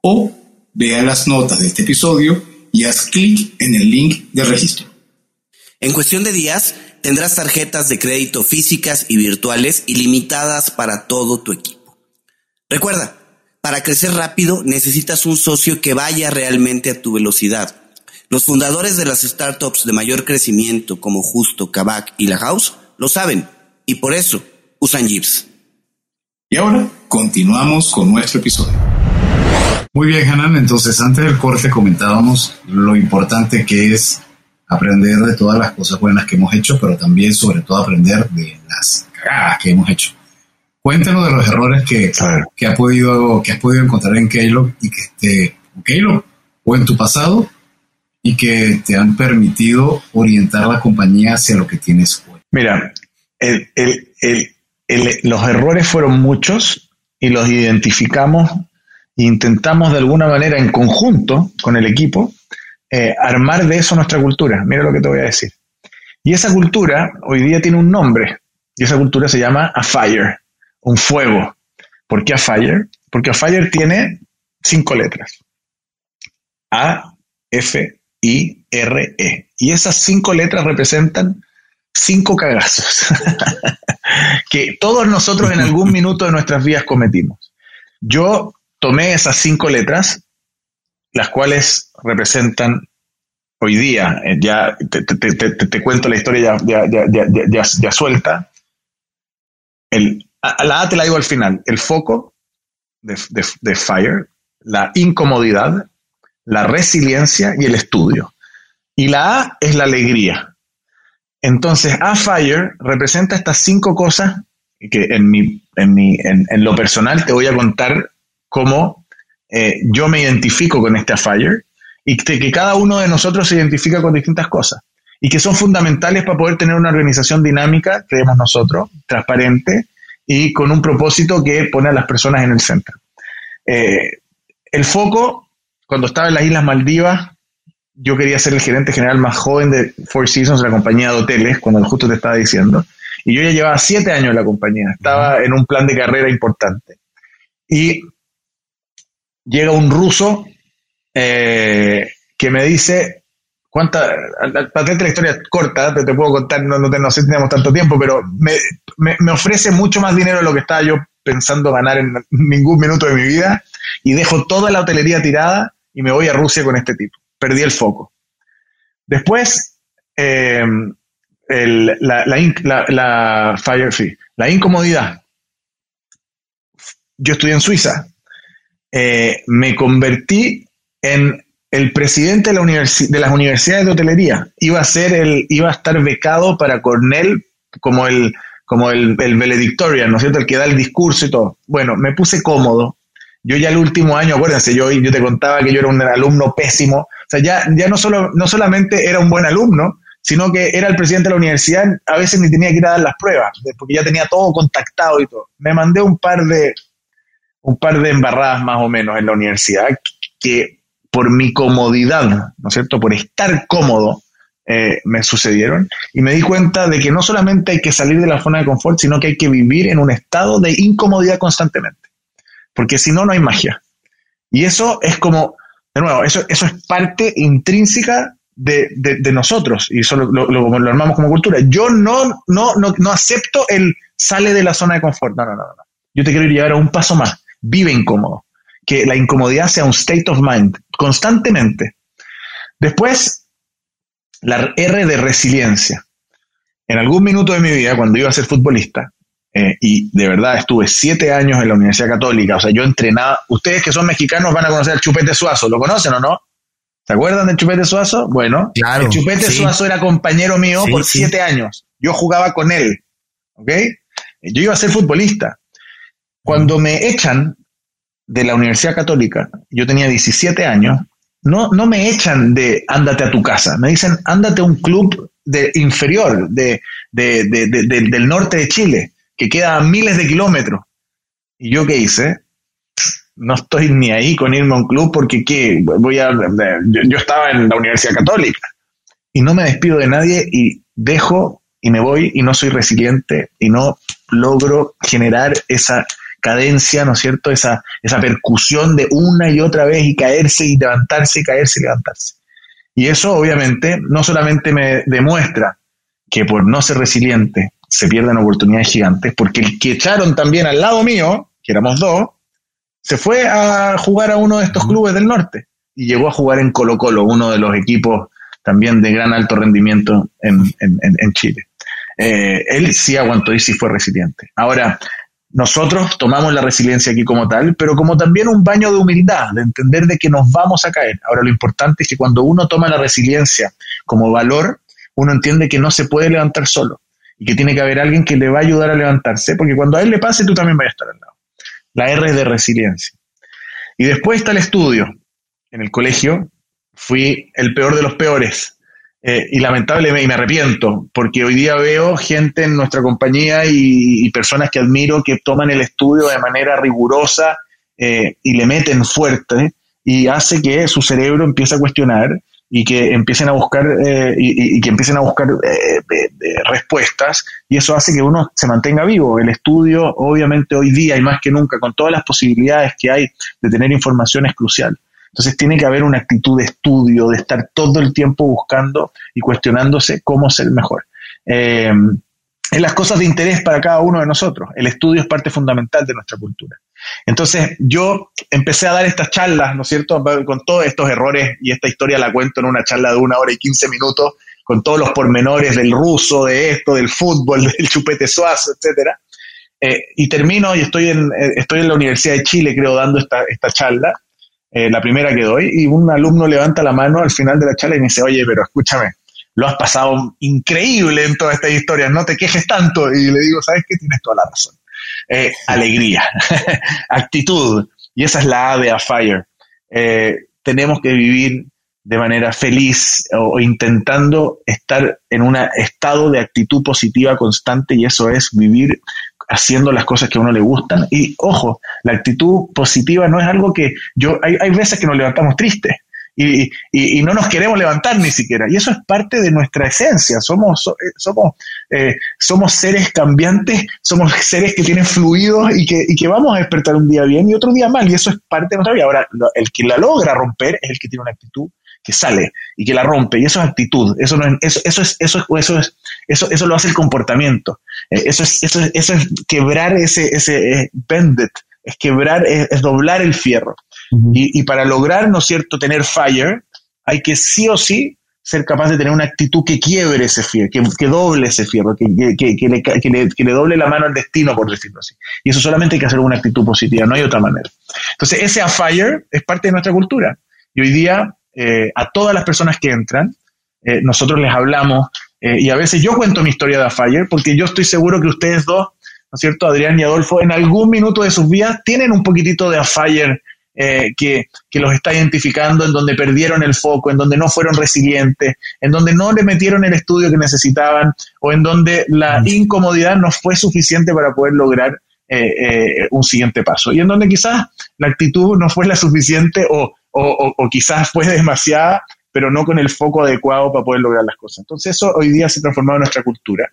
S4: o Vea las notas de este episodio y haz clic en el link de registro.
S1: En cuestión de días, tendrás tarjetas de crédito físicas y virtuales ilimitadas para todo tu equipo. Recuerda, para crecer rápido necesitas un socio que vaya realmente a tu velocidad. Los fundadores de las startups de mayor crecimiento como Justo, Kavak y La House lo saben y por eso usan Jeeps.
S4: Y ahora continuamos con nuestro episodio. Muy bien, Hanan. Entonces, antes del corte comentábamos lo importante que es aprender de todas las cosas buenas que hemos hecho, pero también, sobre todo, aprender de las cagadas que hemos hecho. Cuéntanos de los errores que, que, ha podido, que has podido encontrar en Keylog y que esté en o en tu pasado y que te han permitido orientar la compañía hacia lo que tienes hoy.
S5: Mira, los errores fueron muchos y los identificamos intentamos de alguna manera en conjunto con el equipo eh, armar de eso nuestra cultura. Mira lo que te voy a decir. Y esa cultura hoy día tiene un nombre y esa cultura se llama A Fire, un fuego. ¿Por qué A Fire? Porque A Fire tiene cinco letras. A, F, I, R, E. Y esas cinco letras representan cinco cagazos (laughs) que todos nosotros en algún minuto de nuestras vidas cometimos. Yo tomé esas cinco letras, las cuales representan hoy día, eh, ya te, cuento la historia ya, suelta. El, la A te la digo al final, el foco de, Fire, la incomodidad, la resiliencia y el estudio. Y la A es la alegría. Entonces, A Fire representa estas cinco cosas que en, mi, en, mi, en lo personal te voy a contar cómo eh, yo me identifico con este Fire y que, cada uno de nosotros se identifica con distintas cosas y que son fundamentales para poder tener una organización dinámica, creemos nosotros, transparente y con un propósito que pone a las personas en el centro. Eh, el foco, cuando estaba en las Islas Maldivas, yo quería ser el gerente general más joven de Four Seasons, la compañía de hoteles, cuando justo te estaba diciendo. Y yo ya llevaba siete años en la compañía, estaba en un plan de carrera importante. Y llega un ruso eh, que me dice, ¿cuánta? Para la historia corta, te, te puedo contar, no, no, sé si tenemos tanto tiempo, pero me, me, ofrece mucho más dinero de lo que estaba yo pensando ganar en ningún minuto de mi vida y dejo toda la hotelería tirada y me voy a Rusia con este tipo. Perdí el foco. Después, eh, la, la, la, fire fee, la incomodidad. Yo estudié en Suiza, eh, me convertí en el presidente de, la de, las universidades de hotelería. Iba a, ser el, iba a estar becado para Cornell como el como el, el valedictorian, ¿no es cierto? El que da el discurso y todo. Bueno, me puse cómodo. Yo ya el último año, acuérdense, yo, yo te contaba que yo era un alumno pésimo. O sea, ya, ya no, solo, no solamente era un buen alumno, sino que era el presidente de la universidad, a veces ni tenía que ir a dar las pruebas, porque ya tenía todo contactado y todo. Me mandé un par de, un par de embarradas más o menos en la universidad, que por mi comodidad, ¿no es cierto? Por estar cómodo, eh, me sucedieron y me di cuenta de que no solamente hay que salir de la zona de confort, sino que hay que vivir en un estado de incomodidad constantemente, porque si no, no hay magia. Y eso es como, de nuevo, eso, eso es parte intrínseca de, nosotros y eso lo, lo, armamos como cultura. Yo no, no, no, no acepto el sale de la zona de confort, no, no, no, no. Yo te quiero llevar a un paso más, vive incómodo, que la incomodidad sea un state of mind constantemente. Después, la R de resiliencia. En algún minuto de mi vida, cuando iba a ser futbolista, eh, y de verdad estuve siete años en la Universidad Católica, o sea, yo entrenaba, ustedes que son mexicanos van a conocer al Chupete Suazo, ¿lo conocen o no? ¿Se acuerdan del Chupete Suazo? Bueno, el Chupete Suazo era compañero mío por siete años. Yo jugaba con él, ¿ok? Yo iba a ser futbolista. Cuando me echan de la Universidad Católica, yo tenía 17 años, no, no me echan de ándate a tu casa, me dicen ándate a un club de inferior de, del norte de Chile, que queda a miles de kilómetros. ¿Y yo qué hice? No estoy ni ahí con irme a un club porque ¿qué? Voy a, yo, estaba en la Universidad Católica y no me despido de nadie y dejo y me voy y no soy resiliente y no logro generar esa cadencia, ¿no es cierto? Esa, esa percusión de una y otra vez y caerse y levantarse y caerse y levantarse. Y eso obviamente no solamente me demuestra que por no ser resiliente se pierden oportunidades gigantes, porque el que echaron también al lado mío, que éramos dos, se fue a jugar a uno de estos clubes del norte y llegó a jugar en Colo Colo, uno de los equipos también de gran alto rendimiento en, Chile. Eh, él sí aguantó y sí fue resiliente. Ahora, nosotros tomamos la resiliencia aquí como tal, pero como también un baño de humildad, de entender de que nos vamos a caer. Ahora lo importante es que cuando uno toma la resiliencia como valor, uno entiende que no se puede levantar solo y que tiene que haber alguien que le va a ayudar a levantarse, porque cuando a él le pase, tú también vas a estar al lado. La R es de resiliencia. Y después está el estudio. En el colegio fui el peor de los peores. Eh, y lamentablemente, y me arrepiento, porque hoy día veo gente en nuestra compañía y, personas que admiro que toman el estudio de manera rigurosa eh, y le meten fuerte y hace que su cerebro empiece a cuestionar y que empiecen a buscar eh, y, que empiecen a buscar respuestas y eso hace que uno se mantenga vivo. El estudio, obviamente, hoy día y más que nunca, con todas las posibilidades que hay de tener información, es crucial. Entonces tiene que haber una actitud de estudio, de estar todo el tiempo buscando y cuestionándose cómo ser mejor. Eh, en las cosas de interés para cada uno de nosotros. El estudio es parte fundamental de nuestra cultura. Entonces yo empecé a dar estas charlas, ¿no es cierto? Con todos estos errores y esta historia la cuento en una charla de una hora y quince minutos, con todos los pormenores del ruso, de esto, del fútbol, (laughs) del chupete suazo, etcétera. Eh, y termino y estoy en, eh, estoy en la Universidad de Chile, creo, dando esta, esta charla. Eh, la primera que doy, y un alumno levanta la mano al final de la charla y me dice, oye, pero escúchame, lo has pasado increíble en toda esta historia, no te quejes tanto. Y le digo, ¿sabes qué? Tienes toda la razón. Eh, alegría, (laughs) actitud, y esa es la A de A Fire. Eh, tenemos que vivir de manera feliz o, intentando estar en un estado de actitud positiva constante y eso es vivir haciendo las cosas que a uno le gustan. Y ojo, la actitud positiva no es algo que yo, hay, hay veces que nos levantamos tristes. Y, y, no nos queremos levantar ni siquiera. Y eso es parte de nuestra esencia. Somos, eh, somos, eh, somos seres cambiantes, somos seres que tienen fluidos y que, y que vamos a despertar un día bien y otro día mal. Y eso es parte de nuestra vida. Ahora, el que la logra romper es el que tiene una actitud que sale y que la rompe. Y eso es actitud. Eso, no es, eso, eso, es, eso, eso, es, eso, eso lo hace el comportamiento. Eh, eso es, eso es, eso es quebrar ese, ese eh, es quebrar, es, doblar el fierro. y, y, para lograr, ¿no es cierto?, tener fire, hay que sí o sí ser capaz de tener una actitud que quiebre ese fierro, que, que doble ese fierro, que, que, que, le, que, le, que le doble la mano al destino, por decirlo así. Y eso solamente hay que hacer una actitud positiva, no hay otra manera. Entonces, ese a fire es parte de nuestra cultura. Y hoy día, eh, a todas las personas que entran, eh, nosotros les hablamos Eh, y a veces yo cuento mi historia de Fire porque yo estoy seguro que ustedes dos, ¿no es cierto? Adrián y Adolfo, en algún minuto de sus vidas tienen un poquitito de Fire eh, que, que, los está identificando, en donde perdieron el foco, en donde no fueron resilientes, en donde no le metieron el estudio que necesitaban o en donde la incomodidad no fue suficiente para poder lograr eh, eh, un siguiente paso. Y en donde quizás la actitud no fue la suficiente o, o, o, quizás fue demasiada, pero no con el foco adecuado para poder lograr las cosas. Entonces eso hoy día se ha transformado en nuestra cultura.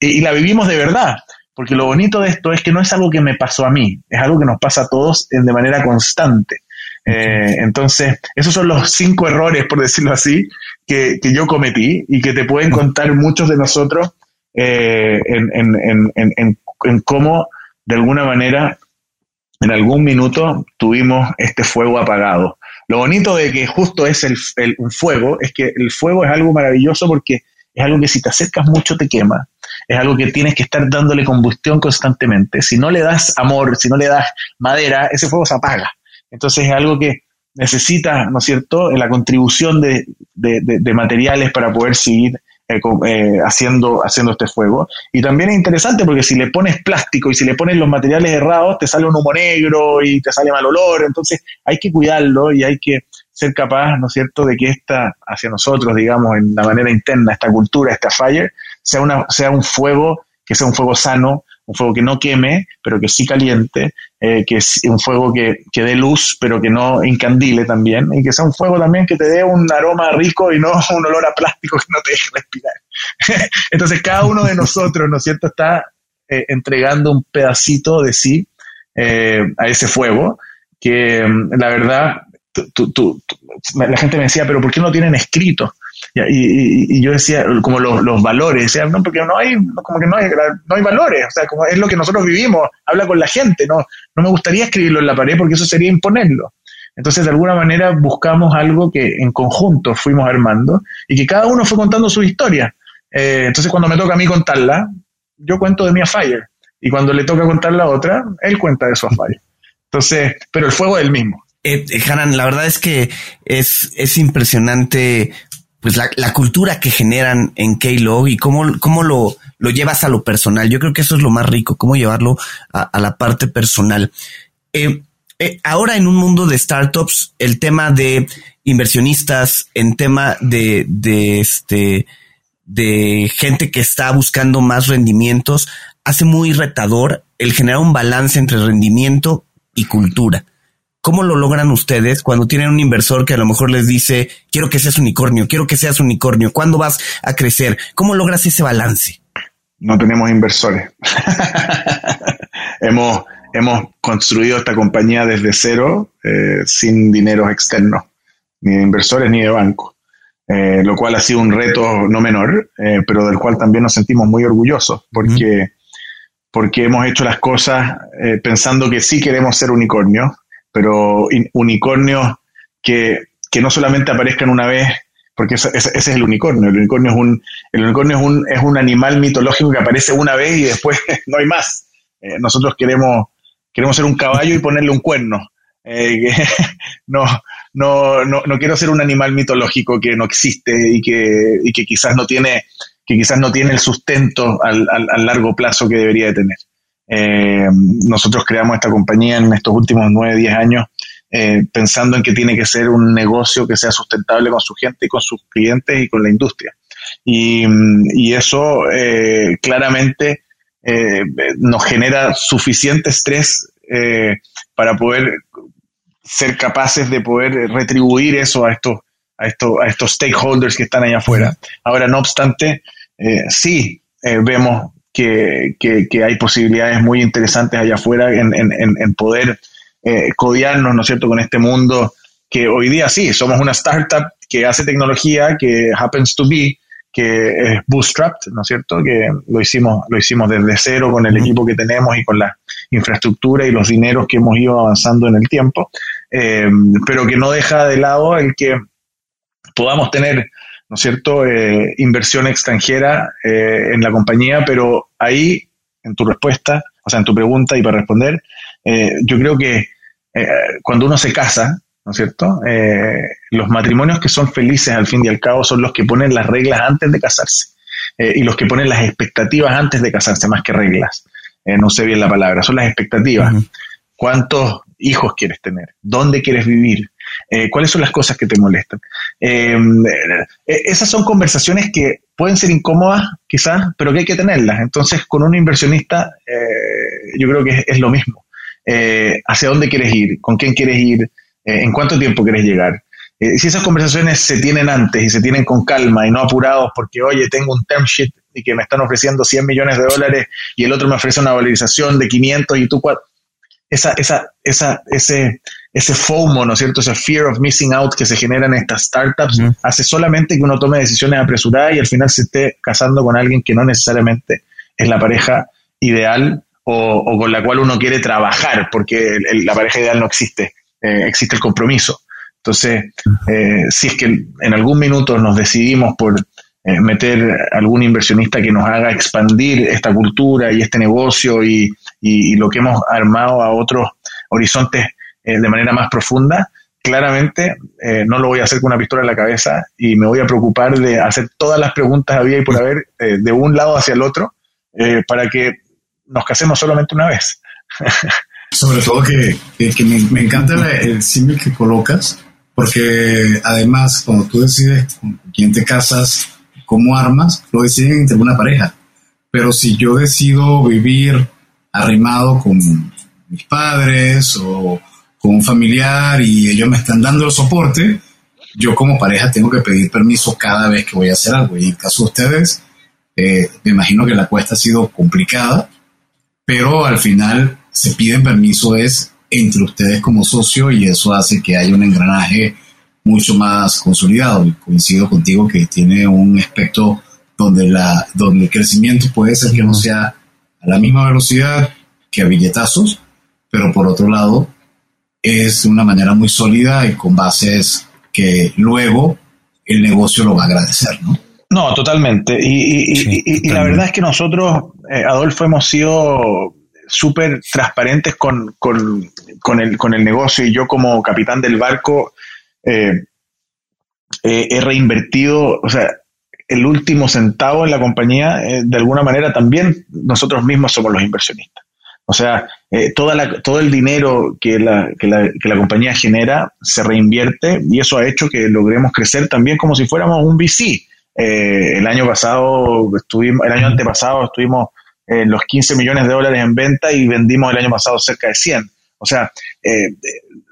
S5: y la vivimos de verdad. Porque lo bonito de esto es que no es algo que me pasó a mí, es algo que nos pasa a todos de manera constante. Eh, entonces, esos son los cinco errores, por decirlo así, que, yo cometí y que te pueden contar muchos de nosotros eh, en, cómo, de alguna manera, en algún minuto tuvimos este fuego apagado. Lo bonito de que justo es el, un fuego es que el fuego es algo maravilloso porque es algo que si te acercas mucho te quema, es algo que tienes que estar dándole combustión constantemente. Si no le das amor, si no le das madera, ese fuego se apaga. Entonces es algo que necesita, ¿no es cierto?, la contribución de, materiales para poder seguir eh, eh, haciendo, haciendo este fuego. Y también es interesante porque si le pones plástico y si le pones los materiales errados, te sale un humo negro y te sale mal olor. Entonces hay que cuidarlo y hay que ser capaz, ¿no es cierto?, de que esta, hacia nosotros, digamos, en la manera interna, esta cultura, esta fire, sea, una, sea un fuego, que sea un fuego sano, un fuego que no queme, pero que sí caliente, eh, que es un fuego que, que dé luz, pero que no incandile también, y que sea un fuego también que te dé un aroma rico y no (laughs) un olor a plástico que no te deje respirar. (laughs) Entonces cada uno de nosotros, ¿no es cierto?, está eh, entregando un pedacito de sí eh, a ese fuego, que mm, la verdad la gente me decía, pero ¿por qué no tienen escrito? Y, yo decía, como los, valores, decía, no, porque no hay, como que no hay, no hay valores, o sea, como es lo que nosotros vivimos, habla con la gente, no, no me gustaría escribirlo en la pared porque eso sería imponerlo. Entonces, de alguna manera, buscamos algo que en conjunto fuimos armando y que cada uno fue contando su historia. Eh, entonces, cuando me toca a mí contarla, yo cuento de mi afire. Y cuando le toca contar la otra, él cuenta de su afire. Entonces, pero el fuego es el mismo.
S1: Eh, Hanan, la verdad es que es, es impresionante pues la, la cultura que generan en K-Log y cómo, cómo lo, lo llevas a lo personal. Yo creo que eso es lo más rico, cómo llevarlo a, la parte personal. Eh, eh, ahora en un mundo de startups, el tema de inversionistas, en tema de, de este, de gente que está buscando más rendimientos, hace muy retador el generar un balance entre rendimiento y cultura. ¿Cómo lo logran ustedes cuando tienen un inversor que a lo mejor les dice, quiero que seas unicornio, quiero que seas unicornio, ¿cuándo vas a crecer? ¿Cómo logras ese balance?
S5: No tenemos inversores. (laughs) hemos, hemos construido esta compañía desde cero, eh, sin dinero externo, ni de inversores ni de banco, eh, lo cual ha sido un reto no menor, eh, pero del cual también nos sentimos muy orgullosos, porque, porque hemos hecho las cosas pensando que sí queremos ser unicornios pero unicornios que, no solamente aparezcan una vez, porque ese, es el unicornio. El unicornio es un, el unicornio es un, es un animal mitológico que aparece una vez y después (laughs) no hay más. Eh, nosotros queremos, queremos ser un caballo y ponerle un cuerno. Eh, (laughs) no, no, no, no, quiero ser un animal mitológico que no existe y que, y que quizás no tiene, que quizás no tiene el sustento al, al largo plazo que debería de tener. Eh, nosotros creamos esta compañía en estos últimos 9, 10 años eh, pensando en que tiene que ser un negocio que sea sustentable con su gente y con sus clientes y con la industria. Y, eso eh, claramente nos genera suficiente estrés para poder ser capaces de poder retribuir eso a estos, a estos, a estos stakeholders que están allá afuera. Ahora, no obstante, sí vemos que, que, hay posibilidades muy interesantes allá afuera en, en, en poder eh, codiarnos, ¿no es cierto?, con este mundo que hoy día sí, somos una startup que hace tecnología que happens to be, que es bootstrapped, ¿no es cierto?, que lo hicimos, lo hicimos desde cero con el equipo que tenemos y con la infraestructura y los dineros que hemos ido avanzando en el tiempo, eh, pero que no deja de lado el que podamos tener ¿no es cierto?, eh, inversión extranjera eh, en la compañía, pero ahí, en tu respuesta, o sea, en tu pregunta y para responder, eh, yo creo que cuando uno se casa, ¿no es cierto?, los matrimonios que son felices al fin y al cabo son los que ponen las reglas antes de casarse. y los que ponen las expectativas antes de casarse, más que reglas. no sé bien la palabra, son las expectativas. ¿Cuántos hijos quieres tener? ¿Dónde quieres vivir? ¿Cuáles son las cosas que te molestan? esas son conversaciones que pueden ser incómodas, quizás, pero que hay que tenerlas. Entonces, con un inversionista, yo creo que es lo mismo eh, hacia dónde quieres ir, con quién quieres ir, eh, en cuánto tiempo quieres llegar. Eh, si esas conversaciones se tienen antes y se tienen con calma y no apurados porque, oye, tengo un term sheet y que me están ofreciendo 100 millones de dólares y el otro me ofrece una valorización de 500 y tú esa, esa, esa, ese, ese FOMO, ¿no es cierto? Ese fear of missing out que se genera en estas startups hace solamente que uno tome decisiones apresuradas y al final se esté casando con alguien que no necesariamente es la pareja ideal o, con la cual uno quiere trabajar, porque la pareja ideal no existe, eh, existe el compromiso. Entonces, eh, si es que en algún minuto nos decidimos por eh, meter algún inversionista que nos haga expandir esta cultura y este negocio y, lo que hemos armado a otros horizontes de manera más profunda, claramente no lo voy a hacer con una pistola en la cabeza y me voy a preocupar de hacer todas las preguntas había y por haber de un lado hacia el otro para que nos casemos solamente una vez. (laughs)
S4: Sobre todo que, me, encanta el símil que colocas, porque además cuando tú decides con quién te casas, cómo armas, lo deciden entre una pareja. Pero si yo decido vivir arrimado con mis padres o con un familiar y ellos me están dando el soporte, yo como pareja tengo que pedir permiso cada vez que voy a hacer algo. Y en el caso de ustedes, eh, me imagino que la cuesta ha sido complicada, pero al final se piden permiso es entre ustedes como socio y eso hace que haya un engranaje mucho más consolidado. Y coincido contigo que tiene un aspecto donde, la, donde el crecimiento puede ser que no sea a la misma velocidad que a billetazos, pero por otro lado es de una manera muy sólida y con bases que luego el negocio lo va a agradecer, ¿no?
S5: No, totalmente. Y, la verdad es que nosotros, eh, Adolfo, hemos sido súper transparentes con, el, con el negocio y yo como capitán del barco eh, eh, he reinvertido, o sea, el último centavo en la compañía, de alguna manera también nosotros mismos somos los inversionistas. O sea, toda la, todo el dinero que la, que, la, que la compañía genera se reinvierte y eso ha hecho que logremos crecer también como si fuéramos un VC. Eh, el año pasado estuvimos, el año antepasado estuvimos en los 15 millones de dólares en venta y vendimos el año pasado cerca de 100. O sea, eh,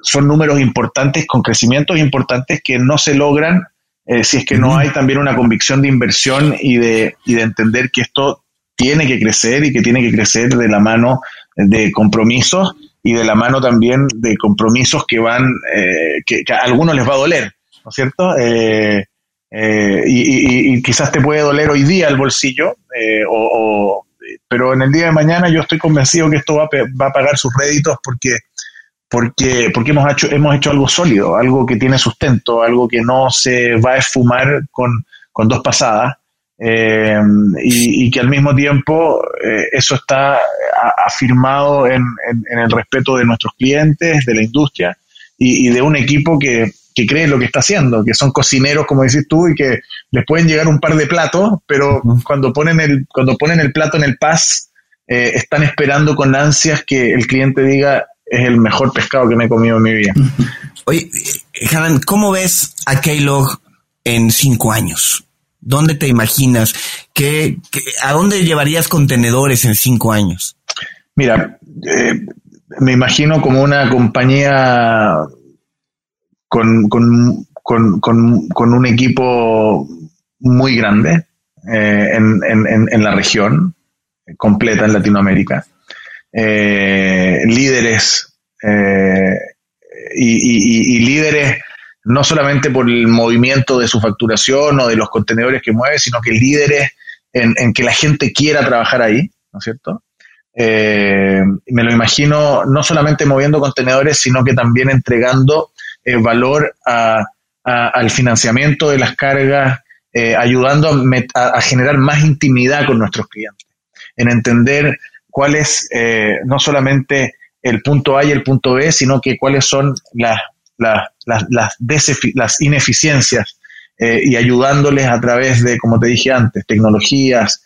S5: son números importantes con crecimientos importantes que no se logran eh, si es que no hay también una convicción de inversión y de, y de entender que esto tiene que crecer y que tiene que crecer de la mano de compromisos y de la mano también de compromisos que van, que, a algunos les va a doler, ¿no es cierto? Eh, eh, y, quizás te puede doler hoy día el bolsillo, eh, o, pero en el día de mañana yo estoy convencido que esto va, va a pagar sus réditos porque, porque, porque hemos, hecho, hemos hecho algo sólido, algo que tiene sustento, algo que no se va a esfumar con, con dos pasadas. Eh, y, que al mismo tiempo eso está afirmado en, en, el respeto de nuestros clientes, de la industria y de un equipo que, que creen lo que está haciendo, que son cocineros, como decís tú, y que les pueden llegar un par de platos, pero cuando, ponen el, cuando ponen el plato en el paz, eh, están esperando con ansias que el cliente diga es el mejor pescado que me he comido en mi vida.
S1: Oye, Hanan, ¿cómo ves a Keylog en cinco años? ¿Dónde te imaginas? ¿Qué, a dónde llevarías contenedores en cinco años?
S5: Mira, eh, me imagino como una compañía con, con, con, con un equipo muy grande eh, en, en, en, la región, completa en Latinoamérica. Eh, líderes y, líderes no solamente por el movimiento de su facturación o de los contenedores que mueve, sino que líderes en, en que la gente quiera trabajar ahí, ¿no es cierto? me lo imagino no solamente moviendo contenedores, sino que también entregando eh, valor al financiamiento de las cargas, eh, ayudando a, generar más intimidad con nuestros clientes, en entender cuál es eh, no solamente el punto A y el punto B, sino que cuáles son las, las, las, las ineficiencias y ayudándoles a través de, como te dije antes, tecnologías,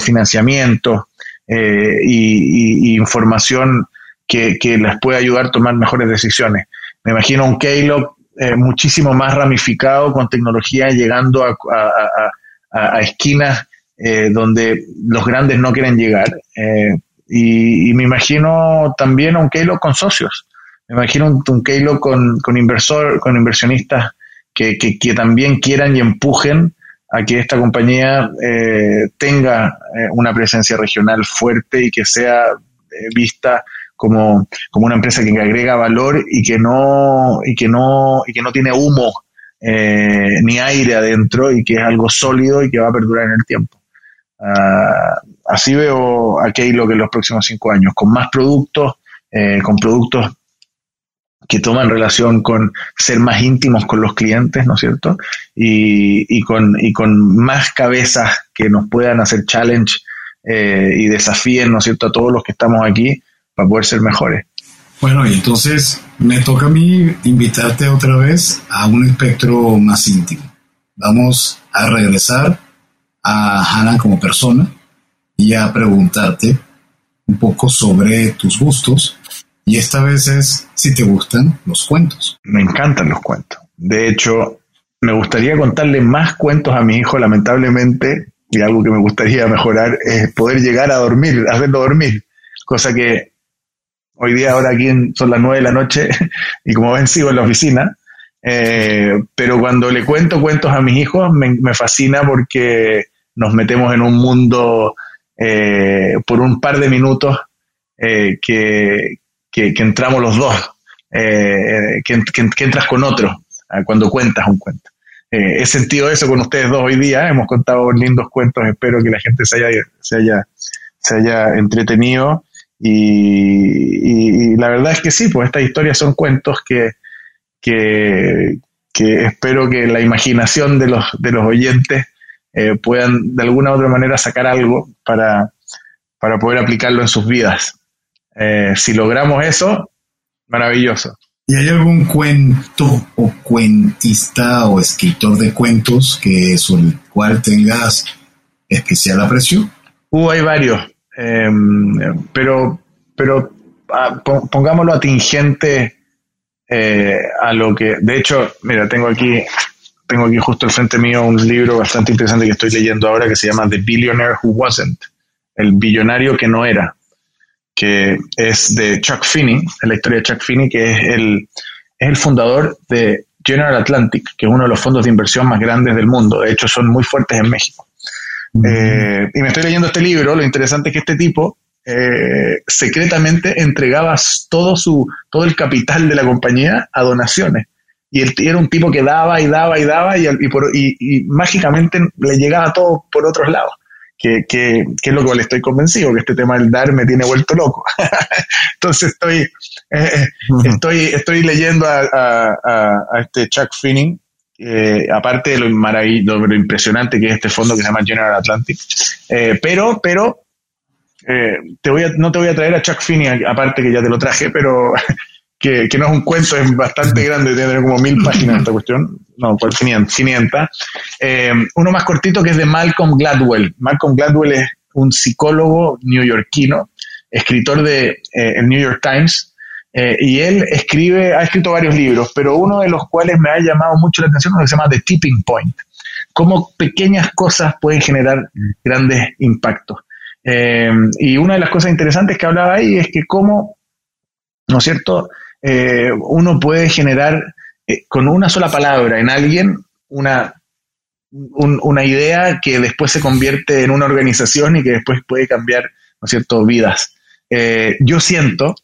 S5: financiamiento y, información que, les puede ayudar a tomar mejores decisiones. Me imagino un Keylog muchísimo más ramificado con tecnología llegando a, esquinas donde los grandes no quieren llegar. Y, me imagino también a un Keylog con socios. Me imagino un, un con, con, inversor, con inversionistas que, que, también quieran y empujen a que esta compañía eh, tenga eh, una presencia regional fuerte y que sea eh, vista como, como, una empresa que agrega valor y que no, y que no, y que no tiene humo ni aire adentro y que es algo sólido y que va a perdurar en el tiempo. Ah, así veo a Keilo que en los próximos cinco años, con más productos, eh, con productos que toman relación con ser más íntimos con los clientes, ¿no es cierto? Y, con, y con más cabezas que nos puedan hacer challenge eh, y desafíen, ¿no es cierto?, a todos los que estamos aquí para poder ser mejores.
S4: Bueno, y entonces me toca a mí invitarte otra vez a un espectro más íntimo. Vamos a regresar a Hannah como persona y a preguntarte un poco sobre tus gustos. Y esta vez es si te gustan los cuentos.
S5: Me encantan los cuentos. De hecho, me gustaría contarle más cuentos a mi hijo, lamentablemente, y algo que me gustaría mejorar es poder llegar a dormir, hacerlo dormir, cosa que hoy día, ahora aquí son las nueve de la noche, (laughs) y como ven, sigo en la oficina, eh, pero cuando le cuento cuentos a mis hijos, me, me fascina porque nos metemos en un mundo eh, por un par de minutos eh, que, que, entramos los dos, eh, que, que, entras con otro cuando cuentas un cuento. he sentido eso con ustedes dos hoy día, hemos contado lindos cuentos, espero que la gente se haya, se haya, se haya entretenido. Y, la verdad es que sí, pues estas historias son cuentos que, que, espero que la imaginación de los, de los oyentes eh, puedan de alguna u otra manera sacar algo para, para poder aplicarlo en sus vidas. Eh, si logramos eso, maravilloso.
S4: ¿Y hay algún cuento o cuentista o escritor de cuentos que sobre el cual tengas especial aprecio?
S5: Uh, hay varios, em, pero, pero ah, pongámoslo atingente eh, a lo que, de hecho, mira, tengo aquí tengo aquí justo al frente mío un libro bastante interesante que estoy leyendo ahora que se llama The Billionaire Who Wasn't, el billonario que no era, que es de Chuck Finney, la historia de Chuck Finney, que es el, es el fundador de General Atlantic, que es uno de los fondos de inversión más grandes del mundo. De hecho, son muy fuertes en México. Eh, y me estoy leyendo este libro. Lo interesante es que este tipo eh, secretamente entregaba todo, su, todo el capital de la compañía a donaciones y él era un tipo que daba y daba y daba y, y, mágicamente le llegaba todo por otros lados. Que, que, que, es lo que le estoy convencido, que este tema del dar me tiene vuelto loco. (laughs) Entonces estoy, eh, eh, estoy, estoy leyendo a, a, este Chuck Finning, eh, aparte de lo, maravilloso, lo impresionante que es este fondo que se llama General Atlantic. pero, pero, te voy a, no te voy a traer a Chuck Finney, aparte que ya te lo traje, pero (laughs) que, no es un cuento, es bastante grande, tiene como mil páginas esta cuestión, no, pues 500. Eh, uno más cortito que es de Malcolm Gladwell. Malcolm Gladwell es un psicólogo neoyorquino, escritor de eh, el New York Times, eh, y él escribe, ha escrito varios libros, pero uno de los cuales me ha llamado mucho la atención lo que se llama The Tipping Point, cómo pequeñas cosas pueden generar grandes impactos. y una de las cosas interesantes que hablaba ahí es que cómo, ¿no es cierto?, eh, uno puede generar eh, con una sola palabra en alguien una, una idea que después se convierte en una organización y que después puede cambiar, ¿no es vidas. Eh, yo siento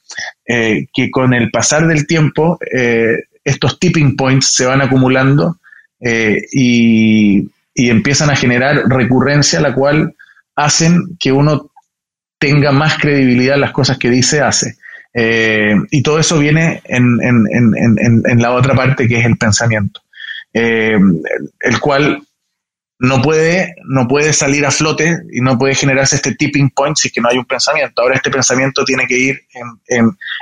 S5: que con el pasar del tiempo estos tipping points se van acumulando y, y empiezan a generar recurrencia, la cual hacen que uno tenga más credibilidad en las cosas que dice, hace. Eh, y todo eso viene en, la otra parte que es el pensamiento, eh, el cual no puede, no puede salir a flote y no puede generarse este tipping point si que no hay un pensamiento. Ahora este pensamiento tiene que ir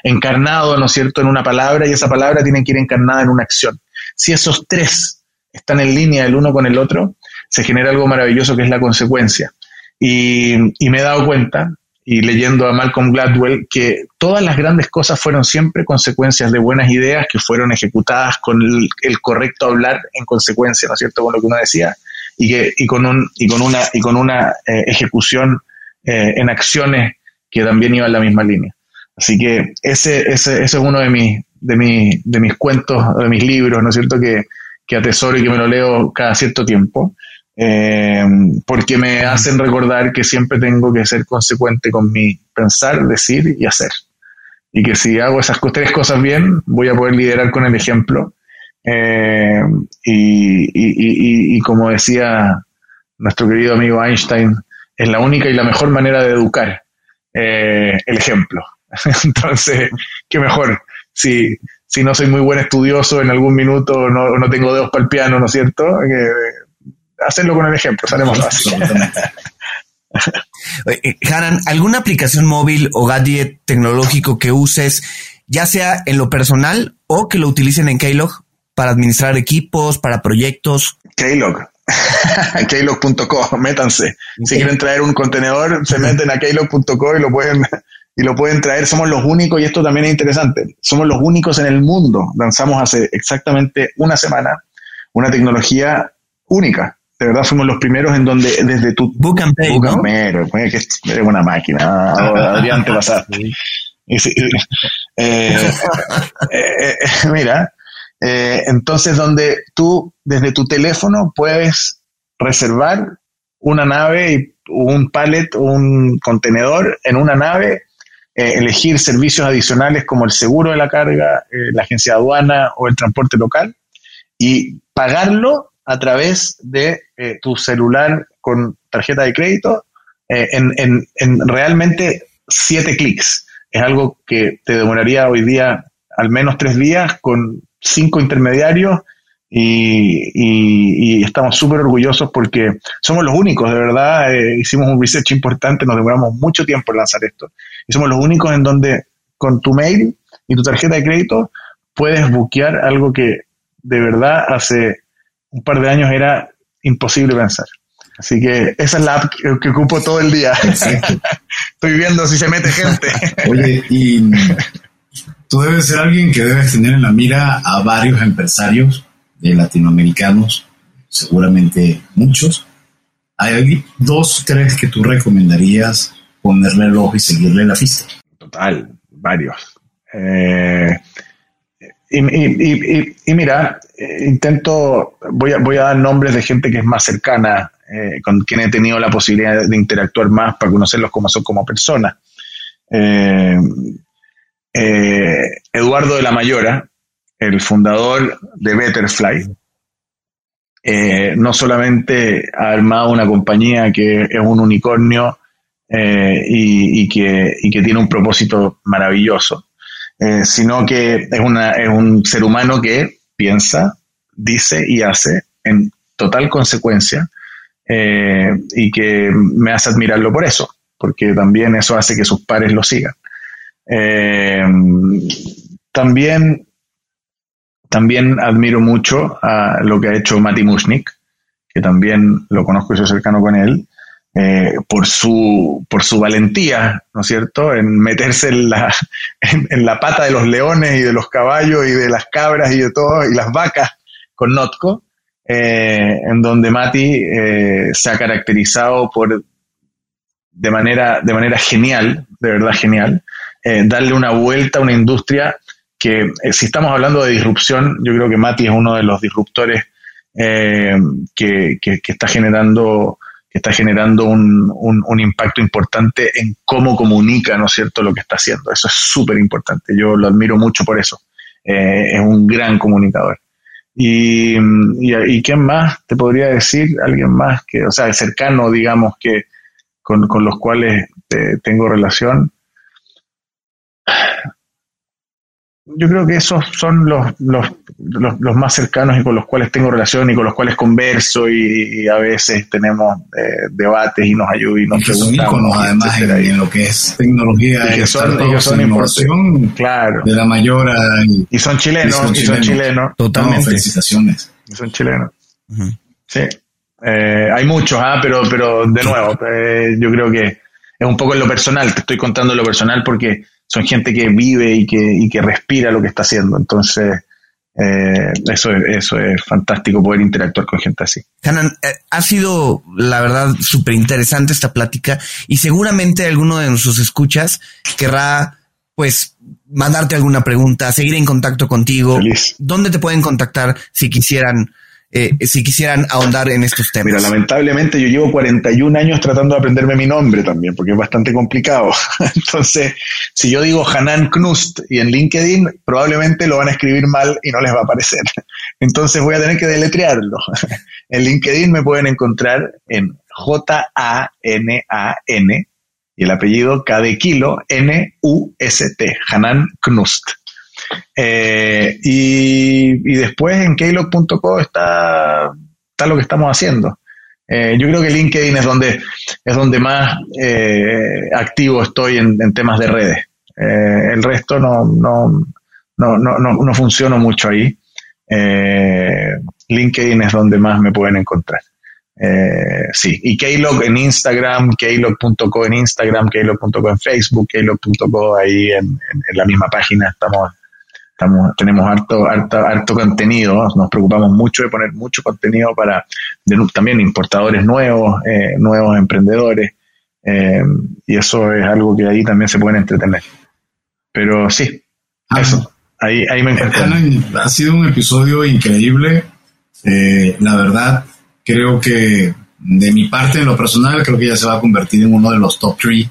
S5: encarnado, ¿no es cierto?, en una palabra y esa palabra tiene que ir encarnada en una acción. Si esos tres están en línea el uno con el otro, se genera algo maravilloso que es la consecuencia. Y me he dado cuenta, y leyendo a Malcolm Gladwell, que todas las grandes cosas fueron siempre consecuencias de buenas ideas que fueron ejecutadas con el, correcto hablar en consecuencia, ¿no es cierto?, con lo que uno decía, y, que, y, con, un, y con una, y con una eh, ejecución eh, en acciones que también iban en la misma línea. Así que ese, ese, ese es uno de mis, de, mis, de mis cuentos, de mis libros, ¿no es cierto?, que, que atesoro y que me lo leo cada cierto tiempo, eh, porque me hacen recordar que siempre tengo que ser consecuente con mi pensar, decir y hacer. Y que si hago esas tres cosas bien, voy a poder liderar con el ejemplo. Eh, y, y, y, como decía nuestro querido amigo Einstein, es la única y la mejor manera de educar eh, el ejemplo. (laughs) Entonces, qué mejor si, si no soy muy buen estudioso en algún minuto, no, no tengo dedos para el piano, ¿no es cierto? Hacerlo con el ejemplo, fácil. (laughs)
S1: Eh, Haran, ¿alguna aplicación móvil o gadget tecnológico que uses, ya sea en lo personal o que lo utilicen en Keylog para administrar equipos, para proyectos?
S5: Keylog. (laughs) Keylog.co, métanse. Si quieren traer un contenedor, se meten a keylog.co y lo pueden y lo pueden traer. Somos los únicos, y esto también es interesante, somos los únicos en el mundo. Lanzamos hace exactamente una semana una tecnología única. De verdad fuimos los primeros en donde desde tu...
S1: Book and Pay,
S5: Book que es una máquina. (laughs) Adrián, te pasaste. (laughs) Eh, eh, mira, eh, entonces donde tú desde tu teléfono puedes reservar una nave, un pallet, un contenedor en una nave eh, elegir servicios adicionales como el seguro de la carga, eh, la agencia de aduana o el transporte local y pagarlo a través de eh, tu celular con tarjeta de crédito en, en, en, realmente siete clics. Es algo que te demoraría hoy día al menos tres días con cinco intermediarios y, estamos súper orgullosos porque somos los únicos, de verdad, eh, hicimos un research importante, nos demoramos mucho tiempo en lanzar esto, y somos los únicos en donde con tu mail y tu tarjeta de crédito puedes buquear algo que de verdad hace un par de años era imposible pensar. Así que esa es la app que, ocupo todo el día. (laughs) Estoy viendo si se mete gente. (laughs)
S2: Oye, y tú debes ser alguien que debes tener en la mira a varios empresarios de latinoamericanos, seguramente muchos. ¿Hay dos, tres que tú recomendarías ponerle el ojo y seguirle la pista?
S5: Total, varios. Eh, y, mira, eh, intento, voy a, voy a dar nombres de gente que es más cercana, eh, con quien he tenido la posibilidad de interactuar más para conocerlos como son como personas. Eduardo de la Mayora, el fundador de Betterfly, eh, no solamente ha armado una compañía que es un unicornio eh, y, que, tiene un propósito maravilloso, eh, sino que es, es un ser humano que piensa, dice y hace en total consecuencia y que me hace admirarlo por eso, porque también eso hace que sus pares lo sigan. también también admiro mucho a lo que ha hecho Mati Mushnik, que también lo conozco y soy cercano con él, eh, por, su, por su valentía, ¿no es cierto?, en meterse en la, (laughs) en, la pata de los leones y de los caballos y de las cabras y de todo, y las vacas con Notco, eh, en donde Mati eh, se ha caracterizado por, de manera, de manera genial, de verdad genial, darle una vuelta a una industria que si estamos hablando de disrupción, yo creo que Mati es uno de los disruptores eh, que, está generando está generando un, un, impacto importante en cómo comunica, ¿no es cierto?, lo que está haciendo. Eso es súper importante. Yo lo admiro mucho por eso. Eh, es un gran comunicador. Y, y, quién más te podría decir? Alguien más que, o sea, cercano, digamos, que con, con los cuales tengo relación. Yo creo que esos son los, los, los, más cercanos y con los cuales tengo relación y con los cuales converso y, a veces tenemos eh, debates y nos ayudan y nos y
S2: preguntamos. además en, lo que es tecnología
S5: y que son, ellos son innovación
S2: claro. de la mayor
S5: y, son chilenos y son chilenos,
S1: totalmente
S2: felicitaciones
S5: y son chilenos Sí, eh, hay muchos, ¿ah? pero, pero de nuevo, eh, yo creo que es un poco en lo personal, te estoy contando lo personal porque son gente que vive y que, y que respira lo que está haciendo. Entonces, eh, eso, eso es fantástico poder interactuar con gente así.
S1: Hanan, ha sido, la verdad, súper interesante esta plática y seguramente alguno de nuestros escuchas querrá, pues, mandarte alguna pregunta, seguir en contacto contigo.
S5: Feliz.
S1: ¿Dónde te pueden contactar si quisieran eh, si quisieran ahondar en estos temas?
S5: Mira, lamentablemente yo llevo 41 años tratando de aprenderme mi nombre también, porque es bastante complicado. (laughs) Entonces, si yo digo Hanan Knust y en LinkedIn, probablemente lo van a escribir mal y no les va a aparecer. (laughs) Entonces voy a tener que deletrearlo. (laughs) En LinkedIn me pueden encontrar en J-A-N-A-N y el apellido K de kilo N-U-S-T, Hanan Knust. Eh, y, después en keylog.co está, está lo que estamos haciendo. Eh, yo creo que LinkedIn es donde, es donde más eh, activo estoy en, temas de redes. Eh, el resto no, no, no, no, no, funciona mucho ahí. Eh, LinkedIn es donde más me pueden encontrar. Eh, sí, y Keylog en Instagram, keylog.co en Instagram, keylog.co en Facebook, keylog.co ahí en, en, la misma página estamos Estamos, tenemos harto, harto, harto contenido, nos preocupamos mucho de poner mucho contenido para de, también importadores nuevos, eh, nuevos emprendedores, eh, y eso es algo que ahí también se pueden entretener. Pero sí, ah, eso, ahí, ahí me encuentro.
S4: Ha sido un episodio increíble, eh, la verdad, creo que de mi parte, en lo personal, creo que ya se va a convertir en uno de los top three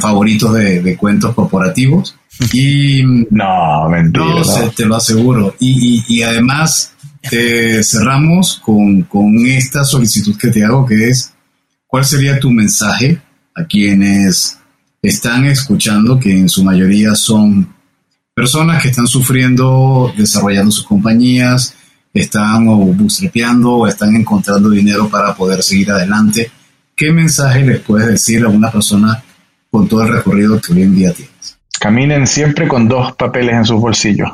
S4: favoritos de, de cuentos corporativos. (laughs) Y
S5: no, mentira,
S4: no, te lo aseguro. Y, y, y además eh, cerramos con, con, esta solicitud que te hago, que es, ¿cuál sería tu mensaje a quienes están escuchando, que en su mayoría son personas que están sufriendo, desarrollando sus compañías, están o bootstrapeando o están encontrando dinero para poder seguir adelante? ¿Qué mensaje les puedes decir a una persona con todo el recorrido que hoy en día tiene?
S5: Caminen siempre con dos papeles en sus bolsillos,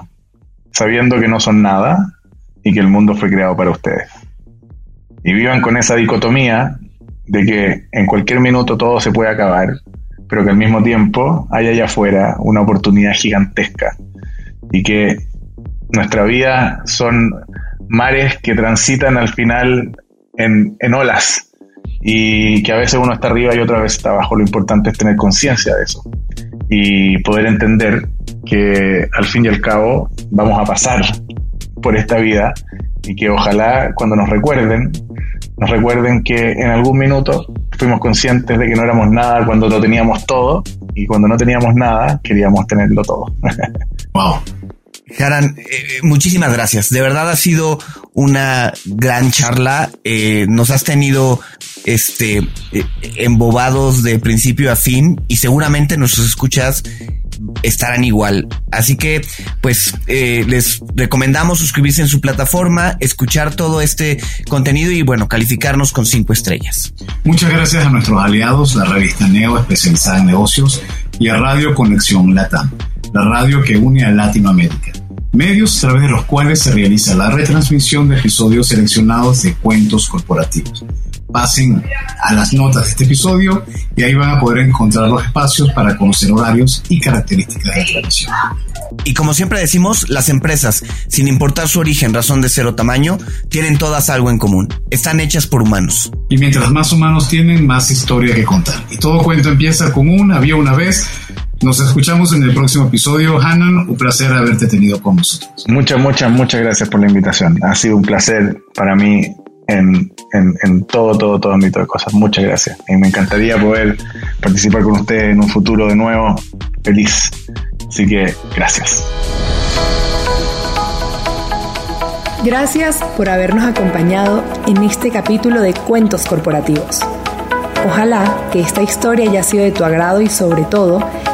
S5: sabiendo que no son nada y que el mundo fue creado para ustedes. Y vivan con esa dicotomía de que en cualquier minuto todo se puede acabar, pero que al mismo tiempo hay allá afuera una oportunidad gigantesca y que nuestra vida son mares que transitan al final en, en olas y que a veces uno está arriba y otra vez está abajo. Lo importante es tener conciencia de eso y poder entender que al fin y al cabo vamos a pasar por esta vida y que ojalá cuando nos recuerden, nos recuerden que en algún minuto fuimos conscientes de que no éramos nada cuando lo teníamos todo y cuando no teníamos nada queríamos tenerlo todo. (laughs)
S4: wow.
S1: Haran, eh, muchísimas gracias. De verdad ha sido una gran charla. Eh, nos has tenido este eh, embobados de principio a fin y seguramente nuestros escuchas estarán igual. Así que, pues, eh, les recomendamos suscribirse en su plataforma, escuchar todo este contenido y, bueno, calificarnos con cinco estrellas.
S4: Muchas gracias a nuestros aliados, la revista Neo, especializada en negocios, y a Radio Conexión Latam, la radio que une a Latinoamérica. Medios a través de los cuales se realiza la retransmisión de episodios seleccionados de cuentos corporativos pasen a las notas de este episodio y ahí van a poder encontrar los espacios para conocer horarios y características de la transmisión.
S1: Y como siempre decimos, las empresas, sin importar su origen, razón de ser o tamaño, tienen todas algo en común. Están hechas por humanos.
S4: Y mientras más humanos tienen, más historia que contar. Y todo cuento empieza con un había una vez. Nos escuchamos en el próximo episodio. Hanan, un placer haberte tenido con nosotros.
S5: Muchas, muchas, muchas gracias por la invitación. Ha sido un placer para mí en, en, en, todo, todo, todo ámbito de cosas. Muchas gracias. Y me encantaría poder participar con ustedes en un futuro de nuevo feliz. Así que gracias.
S3: Gracias por habernos acompañado en este capítulo de Cuentos Corporativos. Ojalá que esta historia haya sido de tu agrado y sobre todo